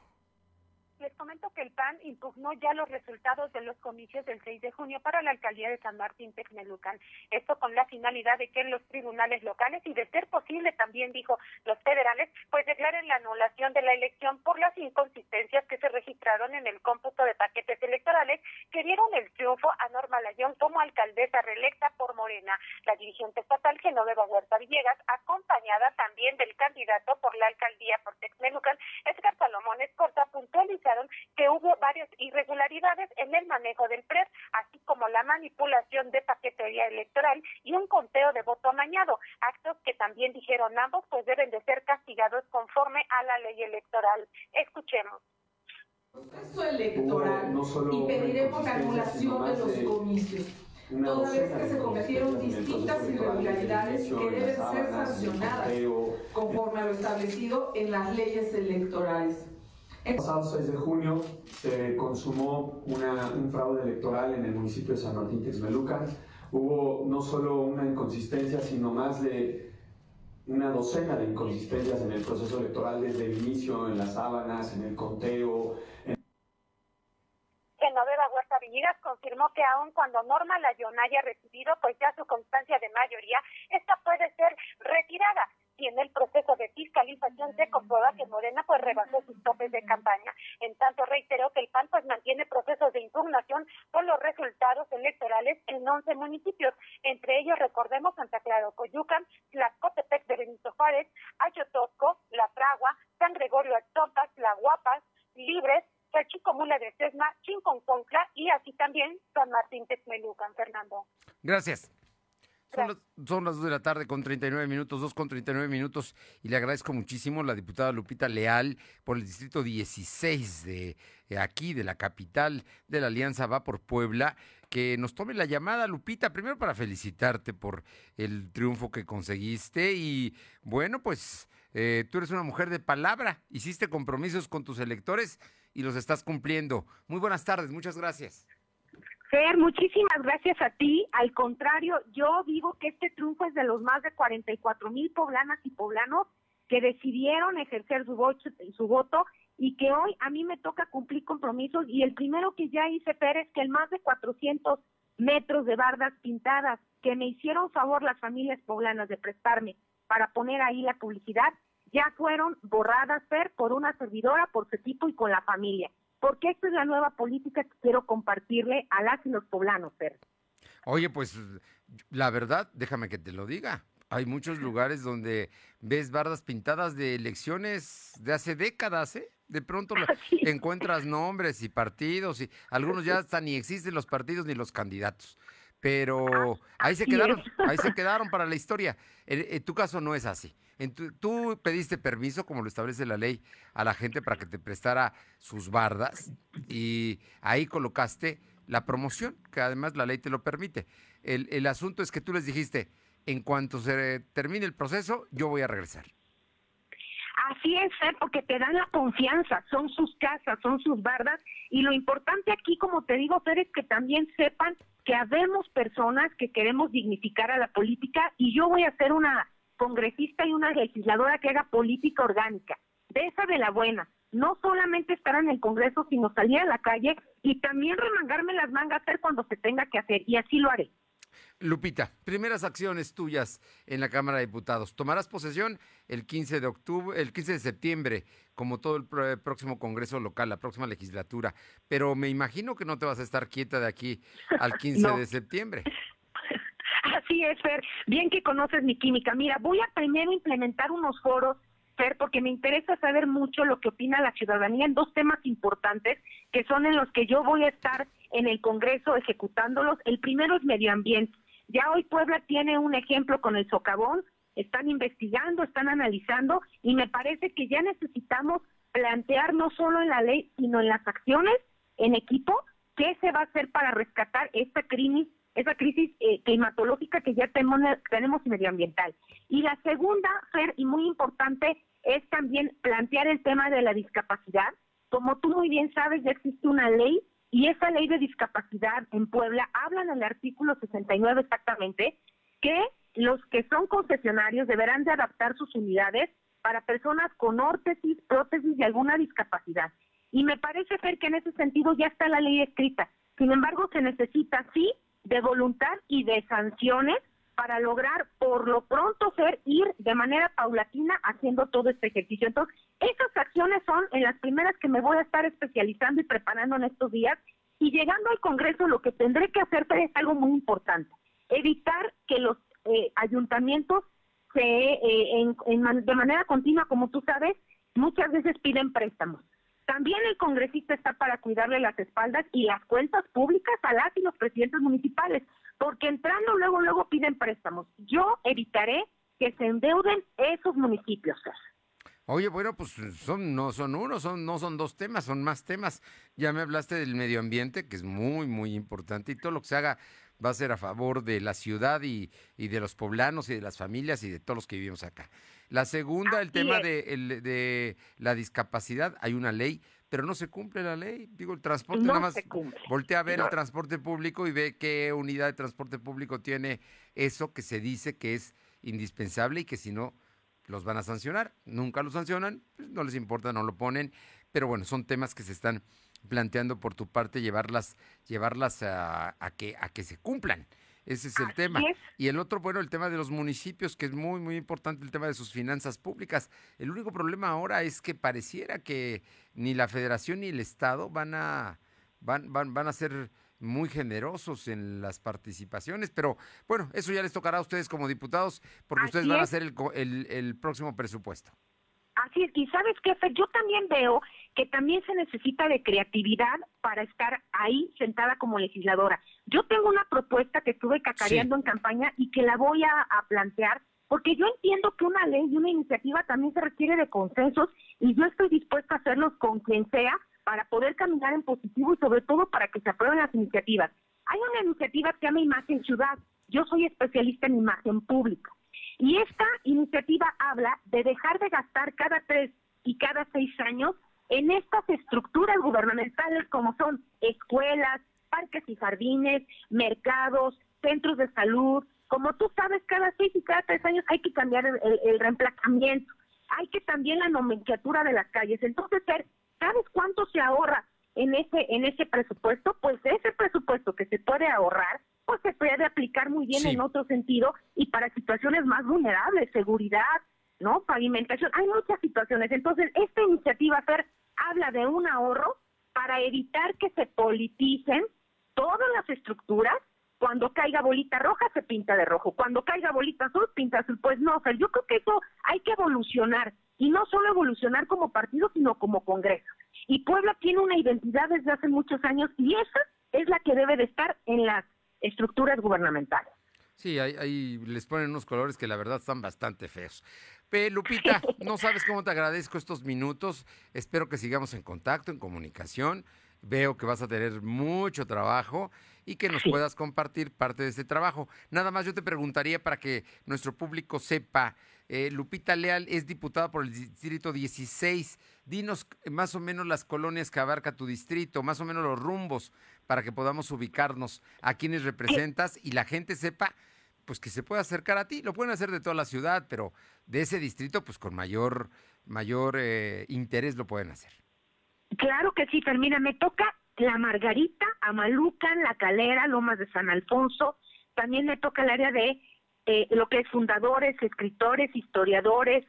Les comento que el PAN impugnó ya los resultados de los comicios del 6 de junio para la alcaldía de San Martín Texmelucan. Esto con la finalidad de que los tribunales locales y de ser posible también dijo los federales, pues declaren la anulación de la elección por las inconsistencias que se registraron en el cómputo de paquetes electorales que dieron el triunfo a Norma Layón como alcaldesa reelecta por Morena. La dirigente estatal Genoveva Huerta Villegas, acompañada también del candidato por la alcaldía por Texmelucan, Edgar Salomón Escorta, puntualizaron que hubo varias irregularidades en el manejo del PREP, así como la manipulación de paquetería electoral y un conteo de voto amañado, actos que también dijeron ambos pues deben de ser castigados conforme a la ley electoral. Escuchemos proceso electoral y pediremos la anulación de los comicios, toda vez que se cometieron distintas irregularidades que deben ser sancionadas conforme a lo establecido en las leyes electorales. El pasado 6 de junio se consumó una, un fraude electoral en el municipio de San Martín Texmelucan. Hubo no solo una inconsistencia, sino más de una docena de inconsistencias en el proceso electoral desde el inicio, en las sábanas, en el conteo. En... Genoveva Huerta Villegas confirmó que aun cuando Norma Layón haya recibido pues ya su constancia de mayoría, esta puede ser retirada y en el proceso de fiscalización se comprueba que Morena pues rebasó sus topes de campaña. En tanto reiteró que el PAN pues mantiene procesos de impugnación por los resultados electorales en 11 municipios, entre ellos recordemos Santa Clara Coyucan, Tlaxcotepec de Benito Juárez, Ayotosco, La Fragua, San Gregorio Achopas, La Guapas, Libres, Mula de Sesma, Chinconconcla y así también San Martín Texmelucan, Fernando. Gracias. Son las, son las 2 de la tarde con 39 minutos, 2 con 39 minutos, y le agradezco muchísimo a la diputada Lupita Leal por el distrito 16 de aquí, de la capital de la Alianza Va por Puebla, que nos tome la llamada, Lupita, primero para felicitarte por el triunfo que conseguiste y bueno, pues eh, tú eres una mujer de palabra, hiciste compromisos con tus electores y los estás cumpliendo. Muy buenas tardes, muchas gracias. Fer, muchísimas gracias a ti. Al contrario, yo digo que este triunfo es de los más de 44 mil poblanas y poblanos que decidieron ejercer su, voto, su voto y que hoy a mí me toca cumplir compromisos y el primero que ya hice, Pérez, que el más de 400 metros de bardas pintadas que me hicieron favor las familias poblanas de prestarme para poner ahí la publicidad, ya fueron borradas, Fer, por una servidora, por su equipo y con la familia. Porque esta es la nueva política que quiero compartirle a las y los poblanos, Fer. Oye, pues la verdad, déjame que te lo diga. Hay muchos lugares donde ves bardas pintadas de elecciones de hace décadas, ¿eh? De pronto <laughs> encuentras nombres y partidos y algunos ya hasta ni existen los partidos ni los candidatos. Pero ahí se quedaron, ahí se quedaron para la historia. En, tu caso no es así. En tú pediste permiso, como lo establece la ley, a la gente para que te prestara sus bardas y ahí colocaste la promoción, que además la ley te lo permite. El, el asunto es que tú les dijiste, en cuanto se termine el proceso, yo voy a regresar. Así es, porque te dan la confianza, son sus casas, son sus bardas, y lo importante aquí, como te digo, Fer, es que también sepan que habemos personas que queremos dignificar a la política, y yo voy a ser una congresista y una legisladora que haga política orgánica, de esa de la buena, no solamente estar en el Congreso, sino salir a la calle y también remangarme las mangas hacer cuando se tenga que hacer, y así lo haré. Lupita, primeras acciones tuyas en la Cámara de Diputados. Tomarás posesión el 15 de octubre, el 15 de septiembre, como todo el próximo Congreso local, la próxima legislatura. Pero me imagino que no te vas a estar quieta de aquí al <laughs> 15 de septiembre. <laughs> Así es, Fer. Bien que conoces mi química. Mira, voy a primero implementar unos foros Porque me interesa saber mucho lo que opina la ciudadanía en dos temas importantes que son en los que yo voy a estar en el Congreso ejecutándolos. El primero es medio ambiente. Ya hoy Puebla tiene un ejemplo con el socavón, están investigando, están analizando y me parece que ya necesitamos plantear no solo en la ley, sino en las acciones en equipo qué se va a hacer para rescatar esta crisis, esa crisis eh, climatológica que ya tenemos, tenemos medioambiental. Y la segunda, Fer, y muy importante, es también plantear el tema de la discapacidad. Como tú muy bien sabes, ya existe una ley y esa ley de discapacidad en Puebla habla en el artículo 69 exactamente que los que son concesionarios deberán de adaptar sus unidades para personas con órtesis, prótesis y alguna discapacidad. Y me parece ser que en ese sentido ya está la ley escrita. Sin embargo, se necesita sí de voluntad y de sanciones para lograr por lo pronto ser ir de manera paulatina haciendo todo este ejercicio. Entonces, esas acciones son en las primeras que me voy a estar especializando y preparando en estos días y llegando al Congreso lo que tendré que hacer es algo muy importante, evitar que los eh, ayuntamientos se, eh, de manera continua, como tú sabes, muchas veces piden préstamos. También el congresista está para cuidarle las espaldas y las cuentas públicas a las y los presidentes municipales, porque entrando luego, luego piden préstamos. Yo evitaré que se endeuden esos municipios. Oye, bueno, pues son, no son uno, son, no son dos temas, son más temas. Ya me hablaste del medio ambiente, que es muy, muy importante, y todo lo que se haga va a ser a favor de la ciudad y, y de los poblanos y de las familias y de todos los que vivimos acá. La segunda, el tema de, de, la discapacidad, hay una ley, pero no se cumple la ley. Digo, el transporte, nada más voltea a ver el transporte público y ve qué unidad de transporte público tiene eso que se dice que es indispensable y que si no, los van a sancionar. Nunca lo sancionan, pues no les importa, no lo ponen, pero bueno, son temas que se están planteando por tu parte llevarlas, llevarlas a, a que, a que se cumplan. Ese es el tema. Y el otro, bueno, el tema de los municipios, que es muy, muy importante, el tema de sus finanzas públicas. El único problema ahora es que pareciera que ni la federación ni el Estado van a, van, van, van a ser muy generosos en las participaciones, pero bueno, eso ya les tocará a ustedes como diputados, porque ustedes van a hacer el, el, el próximo presupuesto. Así es, y sabes qué, yo también veo que también se necesita de creatividad para estar ahí sentada como legisladora. Yo tengo una propuesta que estuve cacareando en campaña y que la voy a, plantear porque yo entiendo que una ley y una iniciativa también se requiere de consensos y yo estoy dispuesta a hacerlos con quien sea para poder caminar en positivo y sobre todo para que se aprueben las iniciativas. Hay una iniciativa que se llama Imagen Ciudad. Yo soy especialista en imagen pública. Y esta iniciativa habla de dejar de gastar cada tres y cada seis años en estas estructuras gubernamentales como son escuelas, parques y jardines, mercados, centros de salud. Como tú sabes, cada seis y cada tres años hay que cambiar el, reemplazamiento, hay que también la nomenclatura de las calles. Entonces, ¿sabes cuánto se ahorra en ese en ese presupuesto? Pues ese presupuesto que se puede ahorrar, pues se puede aplicar muy bien en otro sentido y para situaciones más vulnerables, seguridad, ¿no? Pavimentación, hay muchas situaciones. Entonces, esta iniciativa, Fer, habla de un ahorro para evitar que se politicen todas las estructuras. Cuando caiga bolita roja se pinta de rojo, cuando caiga bolita azul pinta azul. Pues no, o yo creo que eso hay que evolucionar y no solo evolucionar como partido, sino como Congreso. Y Puebla tiene una identidad desde hace muchos años y esa es la que debe de estar en las estructuras gubernamentales. Sí, ahí, les ponen unos colores que la verdad están bastante feos. Pe, Lupita, <laughs> no sabes cómo te agradezco estos minutos. Espero que sigamos en contacto, en comunicación. Veo que vas a tener mucho trabajo y que nos puedas compartir parte de ese trabajo. Nada más yo te preguntaría para que nuestro público sepa, eh, Lupita Leal es diputada por el distrito 16. Dinos más o menos las colonias que abarca tu distrito, más o menos los rumbos para que podamos ubicarnos a quienes representas y la gente sepa pues que se puede acercar a ti. Lo pueden hacer de toda la ciudad, pero de ese distrito, pues con mayor, mayor eh, interés lo pueden hacer. Claro que sí, termina. Me toca La Margarita, Amalucan, La Calera, Lomas de San Alfonso. También me toca el área de eh, lo que es fundadores, escritores, historiadores,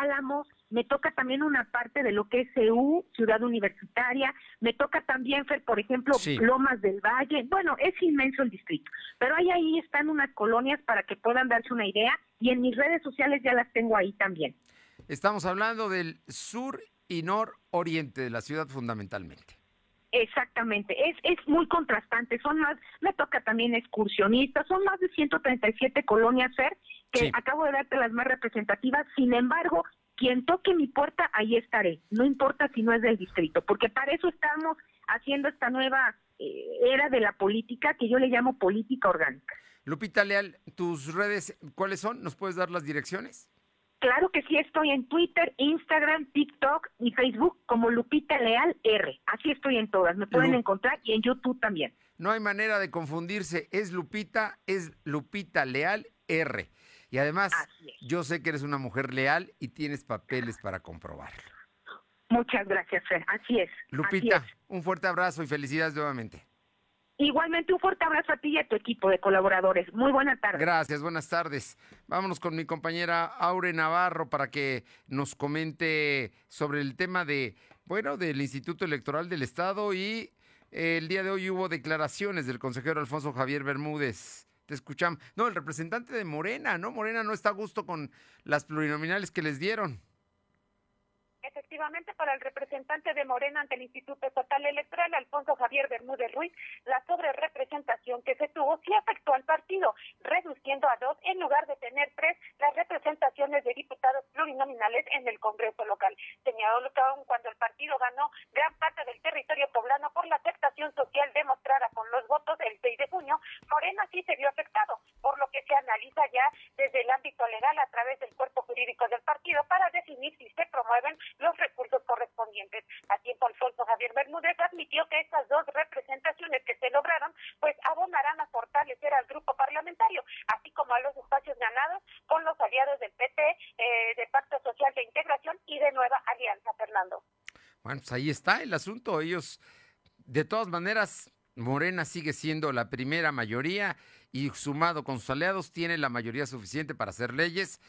Álamos, me toca también una parte de lo que es CEU, Ciudad Universitaria, me toca también, Fer, por ejemplo, Lomas del Valle, bueno, es inmenso el distrito, pero ahí, ahí están unas colonias para que puedan darse una idea y en mis redes sociales ya las tengo ahí también. Estamos hablando del sur y nororiente de la ciudad fundamentalmente. Exactamente, es, es muy contrastante, son más, me toca también excursionistas, son más de 137 colonias, Fer, que acabo de darte las más representativas, sin embargo, quien toque mi puerta, ahí estaré, no importa si no es del distrito, porque para eso estamos haciendo esta nueva eh, era de la política que yo le llamo política orgánica. Lupita Leal, tus redes, ¿cuáles son? ¿Nos puedes dar las direcciones? Claro que sí, estoy en Twitter, Instagram, TikTok y Facebook como Lupita Leal R. Así estoy en todas, me pueden encontrar y en YouTube también. No hay manera de confundirse, es Lupita, es Lupita Leal R. Y además, yo sé que eres una mujer leal y tienes papeles para comprobarlo. Muchas gracias, Fer. Así es. Lupita, un fuerte abrazo y felicidades nuevamente. Igualmente un fuerte abrazo a ti y a tu equipo de colaboradores. Muy buena tarde. Gracias, buenas tardes. Vámonos con mi compañera Aure Navarro para que nos comente sobre el tema de, bueno, del Instituto Electoral del Estado y el día de hoy hubo declaraciones del consejero Alfonso Javier Bermúdez. Te escuchamos. No, el representante de Morena, ¿no? Morena no está a gusto con las plurinominales que les dieron. Efectivamente, para el representante de Morena ante el Instituto Estatal Electoral, Alfonso Javier Bermúdez Ruiz, la sobrerepresentación que se tuvo sí afectó al partido, reduciendo a dos en lugar de tener tres las representaciones de diputados plurinominales en el Congreso local. Señaló que aún cuando el partido ganó gran parte del territorio poblano por la aceptación social demostrada con los votos del 6 de junio, Morena sí se vio afectado, por lo que se analiza ya desde el ámbito legal a través del cuerpo jurídico del partido para definir si se promueven los recursos correspondientes. A tiempo, Alfonso Javier Bermúdez admitió que estas dos representaciones que se lograron, pues abonarán a fortalecer al grupo parlamentario, así como a los espacios ganados con los aliados del PT, eh, de Pacto Social de Integración y de Nueva Alianza, Fernando. Bueno, pues ahí está el asunto. Ellos, de todas maneras, Morena sigue siendo la primera mayoría y sumado con sus aliados tiene la mayoría suficiente para hacer leyes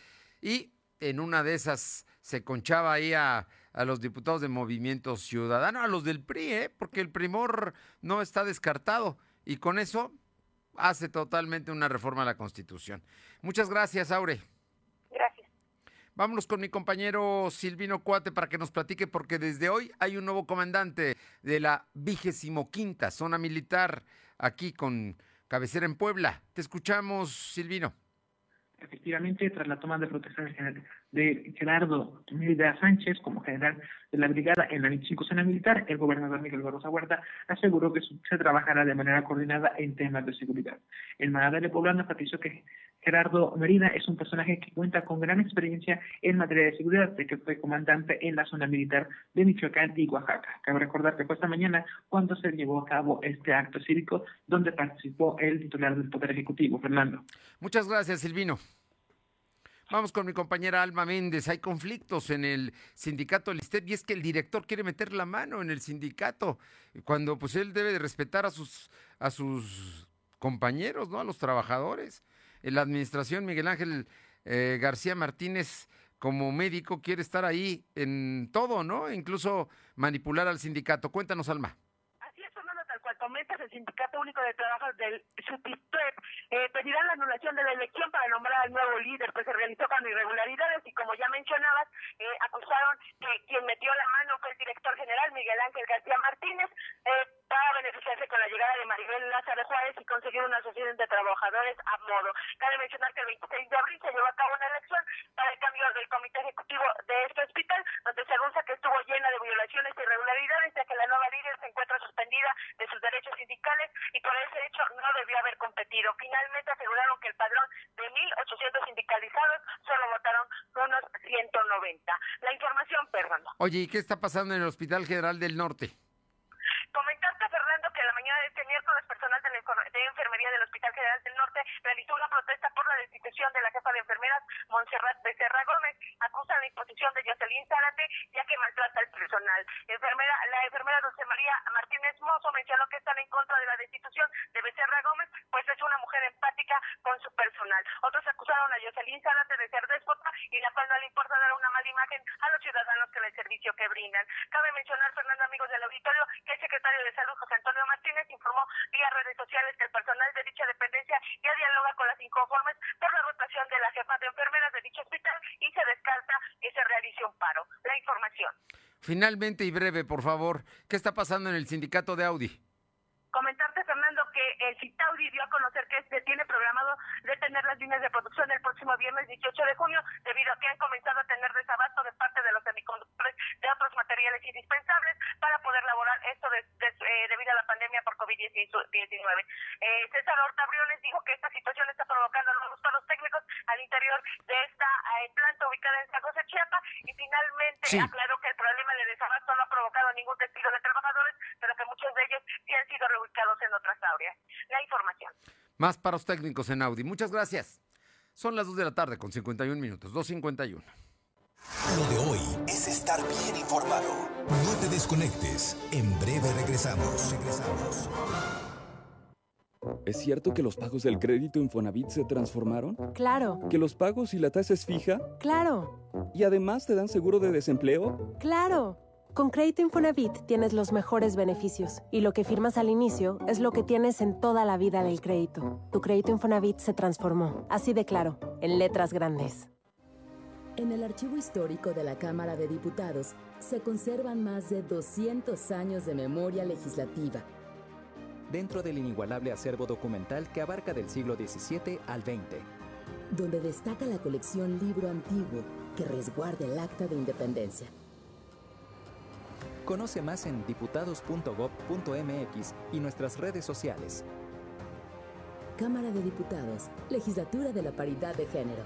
y en una de esas se conchaba ahí a, los diputados de Movimiento Ciudadano, a los del PRI, ¿eh? porque el primor no está descartado y con eso hace totalmente una reforma a la Constitución. Muchas gracias, Aure. Gracias. Vámonos con mi compañero Silvino Cuate para que nos platique, porque desde hoy hay un nuevo comandante de la vigésimo quinta zona militar aquí con cabecera en Puebla. Te escuchamos, Silvino. Efectivamente, tras la toma de protesta de Gerardo Mérida Sánchez como general de la brigada en la 25 Zona Militar, el gobernador Miguel Barroso Huerta aseguró que se trabajará de manera coordinada en temas de seguridad. El mandatario poblano enfatizó que Gerardo Mérida es un personaje que cuenta con gran experiencia en materia de seguridad, que fue comandante en la zona militar de Michoacán y Oaxaca. Cabe recordar que fue esta mañana cuando se llevó a cabo este acto cívico donde participó el titular del Poder Ejecutivo, Fernando. Muchas gracias, Silvino. Vamos con mi compañera Alma Méndez. Hay conflictos en el sindicato Listet y es que el director quiere meter la mano en el sindicato cuando pues él debe de respetar a sus a sus compañeros, ¿no? A los trabajadores. La administración Miguel Ángel eh, García Martínez como médico quiere estar ahí en todo, ¿no? Incluso manipular al sindicato. Cuéntanos, Alma el Sindicato Único de Trabajo del SUTIPEP eh, pedirán la anulación de la elección para nombrar al nuevo líder, pues se realizó con irregularidades y como ya mencionabas, eh, acusaron que quien metió la mano fue el director general Miguel Ángel García Martínez eh, para beneficiarse con la llegada de Maribel Lázaro Juárez y conseguir una asociación de trabajadores a modo. Cabe mencionar que el 26 de abril se llevó a cabo una elección para el cambio del comité ejecutivo de este hospital, donde se anuncia que estuvo llena de violaciones e irregularidades, ya que la nueva líder se encuentra suspendida de sus derechos sindicales y por ese hecho no debió haber competido. Finalmente aseguraron que el padrón de 1.800 sindicalizados solo votaron unos 190. La información, perdón. Oye, ¿y qué está pasando en el Hospital General del Norte? Comentarte, Fernando, que la mañana de este miércoles personal de, la, de enfermería del Hospital General del Norte realizó una protesta por la destitución de la jefa de enfermeras, Montserrat Becerra Gómez. Acusa la imposición de Jocelyn Zárate, ya que maltrata al personal. Enfermera, la enfermera Dulce María Martínez Mozo mencionó que están en contra de la destitución de Becerra Gómez, pues es una mujer empática con su personal. Otros acusaron a Jocelyn Zárate de ser déspota y la cual no le importa dar una mala imagen a los ciudadanos que el servicio que brindan. Cabe mencionar, Fernando, amigos del auditorio, que el secretario de Salud, José Antonio Martínez, informó vía redes sociales que el personal de dicha dependencia ya dialoga con las inconformes por la rotación de la jefa de enfermeras de dicho hospital y se descarta que se realice un paro. La información. Finalmente y breve, por favor, ¿qué está pasando en el sindicato de Audi? Comentarte, Fernando, que el CITAUDI dio a conocer que se tiene programado detener las líneas de producción el próximo viernes 18 de junio, debido a que han comenzado a tener desabasto de parte de los semiconductores de otros materiales indispensables para poder laborar esto eh, debido a la pandemia por COVID-19. Eh, César Horta Briones dijo que esta situación está provocando nuevos paros técnicos al interior de esta eh, planta ubicada en San José, Chiapas, y finalmente que el problema de desabasto no ha provocado ningún despido de trabajadores, pero que muchos de ellos sí han sido reubicados en otras áreas. La información. Más paros técnicos en Audi. Muchas gracias. Son las 2 de la tarde con 51 minutos, 2.51. Lo de hoy es estar bien informado. No te desconectes. En breve regresamos. Regresamos. ¿Es cierto que los pagos del crédito Infonavit se transformaron? Claro. ¿Que los pagos y la tasa es fija? Claro. ¿Y además te dan seguro de desempleo? Claro. Con Crédito Infonavit tienes los mejores beneficios y lo que firmas al inicio es lo que tienes en toda la vida del crédito. Tu crédito Infonavit se transformó, así de claro, en letras grandes. En el archivo histórico de la Cámara de Diputados se conservan más de 200 años de memoria legislativa. Dentro del inigualable acervo documental que abarca del siglo XVII al XX. Donde destaca la colección Libro Antiguo que resguarda el Acta de Independencia. Conoce más en diputados.gov.mx y nuestras redes sociales. Cámara de Diputados, Legislatura de la Paridad de Género.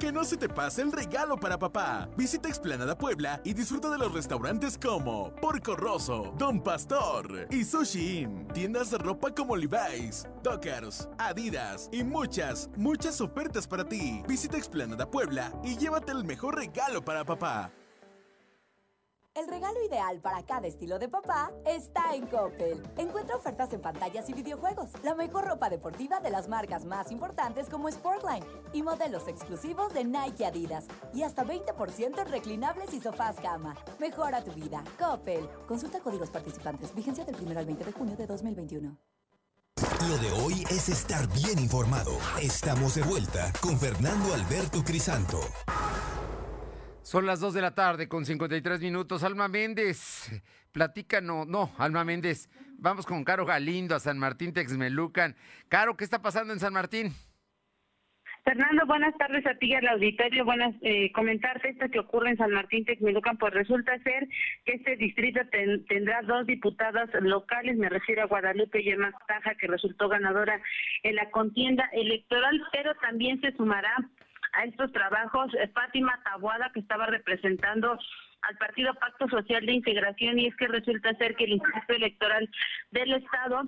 Que no se te pase el regalo para papá. Visita Explanada Puebla y disfruta de los restaurantes como Porco Rosso, Don Pastor y Sushi Inn. Tiendas de ropa como Levi's, Dockers, Adidas y muchas, muchas ofertas para ti. Visita Explanada Puebla y llévate el mejor regalo para papá. El regalo ideal para cada estilo de papá está en Coppel. Encuentra ofertas en pantallas y videojuegos, la mejor ropa deportiva de las marcas más importantes como Sportline y modelos exclusivos de Nike Adidas y hasta 20% en reclinables y sofás cama. Mejora tu vida. Coppel. Consulta códigos participantes. Vigencia del 1 al 20 de junio de 2021. Lo de hoy es estar bien informado. Estamos de vuelta con Fernando Alberto Crisanto. Son las 2 de la tarde con 53 minutos. Alma Méndez, platícanos. No, Alma Méndez. Vamos con Caro Galindo a San Martín Texmelucan. Caro, ¿qué está pasando en San Martín? Fernando, buenas tardes a ti y al auditorio. Buenas, eh, comentarte esto que ocurre en San Martín Texmelucan, pues resulta ser que este distrito tendrá dos diputadas locales, me refiero a Guadalupe y Emma Taja, que resultó ganadora en la contienda electoral, pero también se sumará a estos trabajos eh, Fátima Tabuada, que estaba representando al Partido Pacto Social de Integración, y es que resulta ser que el Instituto Electoral del Estado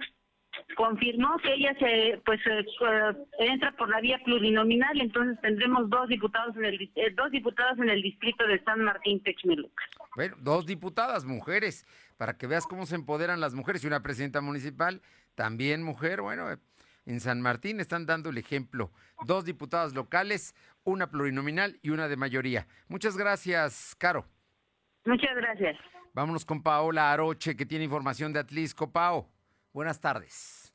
confirmó que ella se pues eh, entra por la vía plurinominal entonces tendremos dos diputados en el eh, dos diputadas en el distrito de San Martín Texmelucan. Bueno, dos diputadas mujeres para que veas cómo se empoderan las mujeres y una presidenta municipal también mujer, bueno, en San Martín están dando el ejemplo. Dos diputadas locales, una plurinominal y una de mayoría. Muchas gracias, Caro. Muchas gracias. Vámonos con Paola Aroche, que tiene información de Atlisco. Pao. Buenas tardes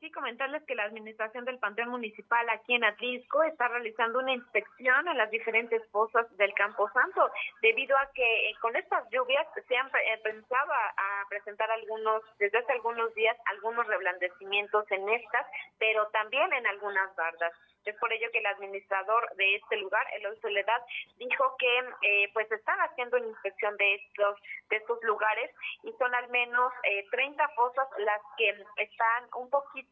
sí comentarles que la administración del Panteón Municipal aquí en Atlisco está realizando una inspección en las diferentes fosas del Camposanto, debido a que eh, con estas lluvias se han eh, a, presentar algunos, desde hace algunos días, algunos reblandecimientos en estas, pero también en algunas bardas. Es por ello que el administrador de este lugar, Eloy Soledad, dijo que eh, pues están haciendo una inspección de estos de estos lugares y son al menos eh, 30 fosas las que están un poquito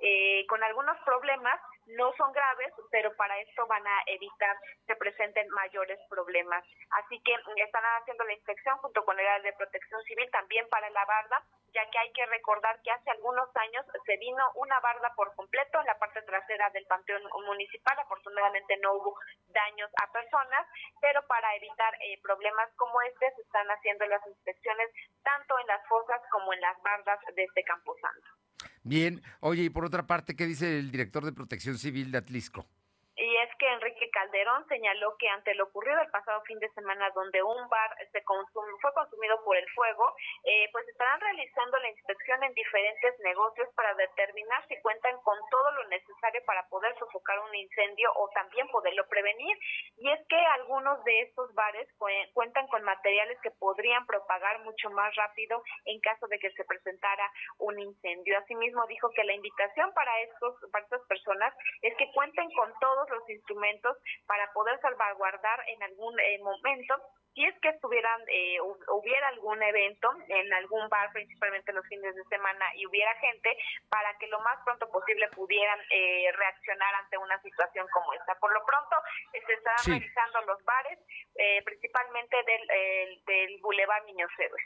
eh, con algunos problemas no son graves, pero para esto van a evitar que presenten mayores problemas. Así que están haciendo la inspección junto con el área de protección civil también para la barda, ya que hay que recordar que hace algunos años se vino una barda por completo en la parte trasera del panteón municipal. Afortunadamente no hubo daños a personas, pero para evitar eh, problemas como este se están haciendo las inspecciones tanto en las fosas como en las bardas de este camposanto. Bien, oye, y por otra parte, ¿qué dice el director de Protección Civil de Atlisco? y es que Enrique Calderón señaló que ante lo ocurrido el pasado fin de semana donde un bar se fue consumido por el fuego, eh, pues estarán realizando la inspección en diferentes negocios para determinar si cuentan con todo lo necesario para poder sofocar un incendio o también poderlo prevenir. Y es que algunos de estos bares cuentan con materiales que podrían propagar mucho más rápido en caso de que se presentara un incendio. Asimismo dijo que la invitación para estos para estas personas es que cuenten con todos los instrumentos para poder salvaguardar en algún eh, momento si es que estuvieran eh, hubiera algún evento en algún bar principalmente los fines de semana y hubiera gente para que lo más pronto posible pudieran eh, reaccionar ante una situación como esta por lo pronto se están revisando los bares principalmente del, del Boulevard Niños Héroes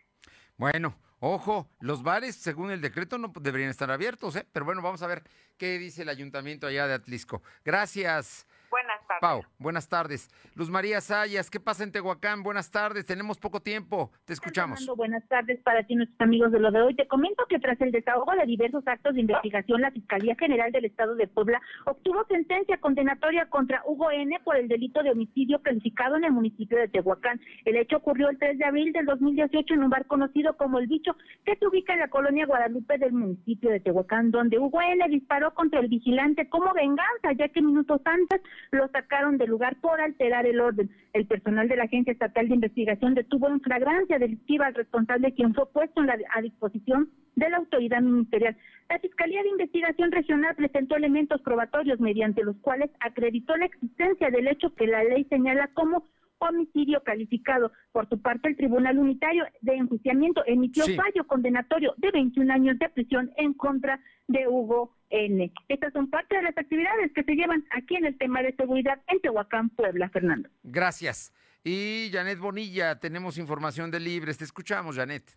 bueno, ojo, los bares, según el decreto, no deberían estar abiertos, ¿eh? Pero bueno, vamos a ver qué dice el ayuntamiento allá de Atlisco. Gracias. Tardes. Pau, buenas tardes. Luz María Sayas, ¿qué pasa en Tehuacán? Buenas tardes, tenemos poco tiempo, te escuchamos. buenas tardes para ti, nuestros amigos de lo de hoy. Te comento que tras el desahogo de diversos actos de investigación, la Fiscalía General del Estado de Puebla obtuvo sentencia condenatoria contra Hugo N. por el delito de homicidio calificado en el municipio de Tehuacán. El hecho ocurrió el 3 de abril del 2018 en un bar conocido como El Bicho, que se ubica en la colonia Guadalupe del municipio de Tehuacán, donde Hugo N. disparó contra el vigilante como venganza, ya que minutos antes lo sacaron del lugar por alterar el orden. El personal de la Agencia Estatal de Investigación detuvo en flagrancia delictiva al responsable quien fue puesto en la, a disposición de la autoridad ministerial. La Fiscalía de Investigación Regional presentó elementos probatorios mediante los cuales acreditó la existencia del hecho que la ley señala como homicidio calificado. Por su parte, el Tribunal Unitario de Enjuiciamiento emitió fallo condenatorio de 21 años de prisión en contra de Hugo N. Estas son parte de las actividades que se llevan aquí en el tema de seguridad en Tehuacán, Puebla, Fernando. Gracias. Y Janet Bonilla, tenemos información de Libres. Te escuchamos, Janet.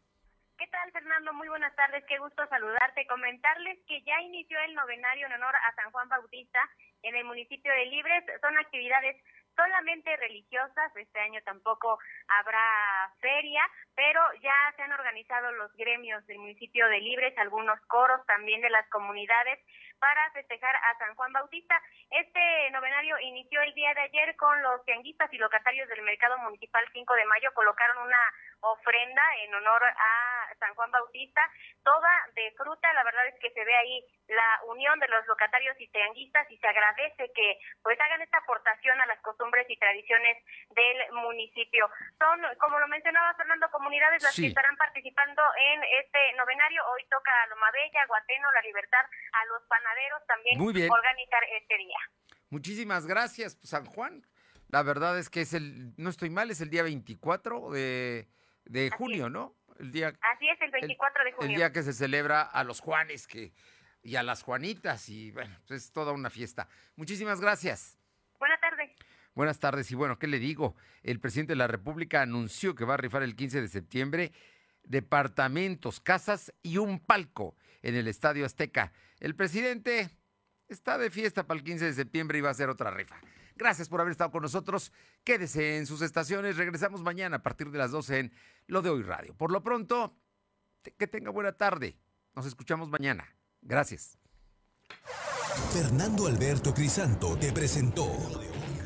¿Qué tal, Fernando? Muy buenas tardes. Qué gusto saludarte. Comentarles que ya inició el novenario en honor a San Juan Bautista en el municipio de Libres. Son actividades solamente religiosas, este año tampoco habrá feria, pero ya se han organizado los gremios del municipio de Libres, algunos coros también de las comunidades para festejar a San Juan Bautista. Este novenario inició el día de ayer con los tianguistas y locatarios del Mercado Municipal 5 de Mayo, colocaron una ofrenda en honor a San Juan Bautista, toda de fruta, la verdad es que se ve ahí la unión de los locatarios y tianguistas y se agradece que pues hagan esta aportación a las costumbres y tradiciones del municipio. Son, como lo mencionaba Fernando, comunidades las que estarán participando en este novenario. Hoy toca a Loma Bella, Guateno, La Libertad, a los panaderos también organizar este día. Muchísimas gracias, San Juan. La verdad es que es el, no estoy mal, es el día 24 de, de junio, ¿no? El día, Así es, el 24 de junio. El día que se celebra a los Juanes que, y a las Juanitas y bueno, pues es toda una fiesta. Muchísimas gracias. Buenas tardes. Buenas tardes y bueno, ¿qué le digo? El presidente de la República anunció que va a rifar el 15 de septiembre departamentos, casas y un palco en el Estadio Azteca. El presidente está de fiesta para el 15 de septiembre y va a hacer otra rifa. Gracias por haber estado con nosotros. Quédese en sus estaciones. Regresamos mañana a partir de las 12 en Lo de Hoy Radio. Por lo pronto, que tenga buena tarde. Nos escuchamos mañana. Gracias. Fernando Alberto Crisanto te presentó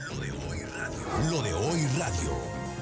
Lo de Hoy Radio. Lo de Hoy Radio.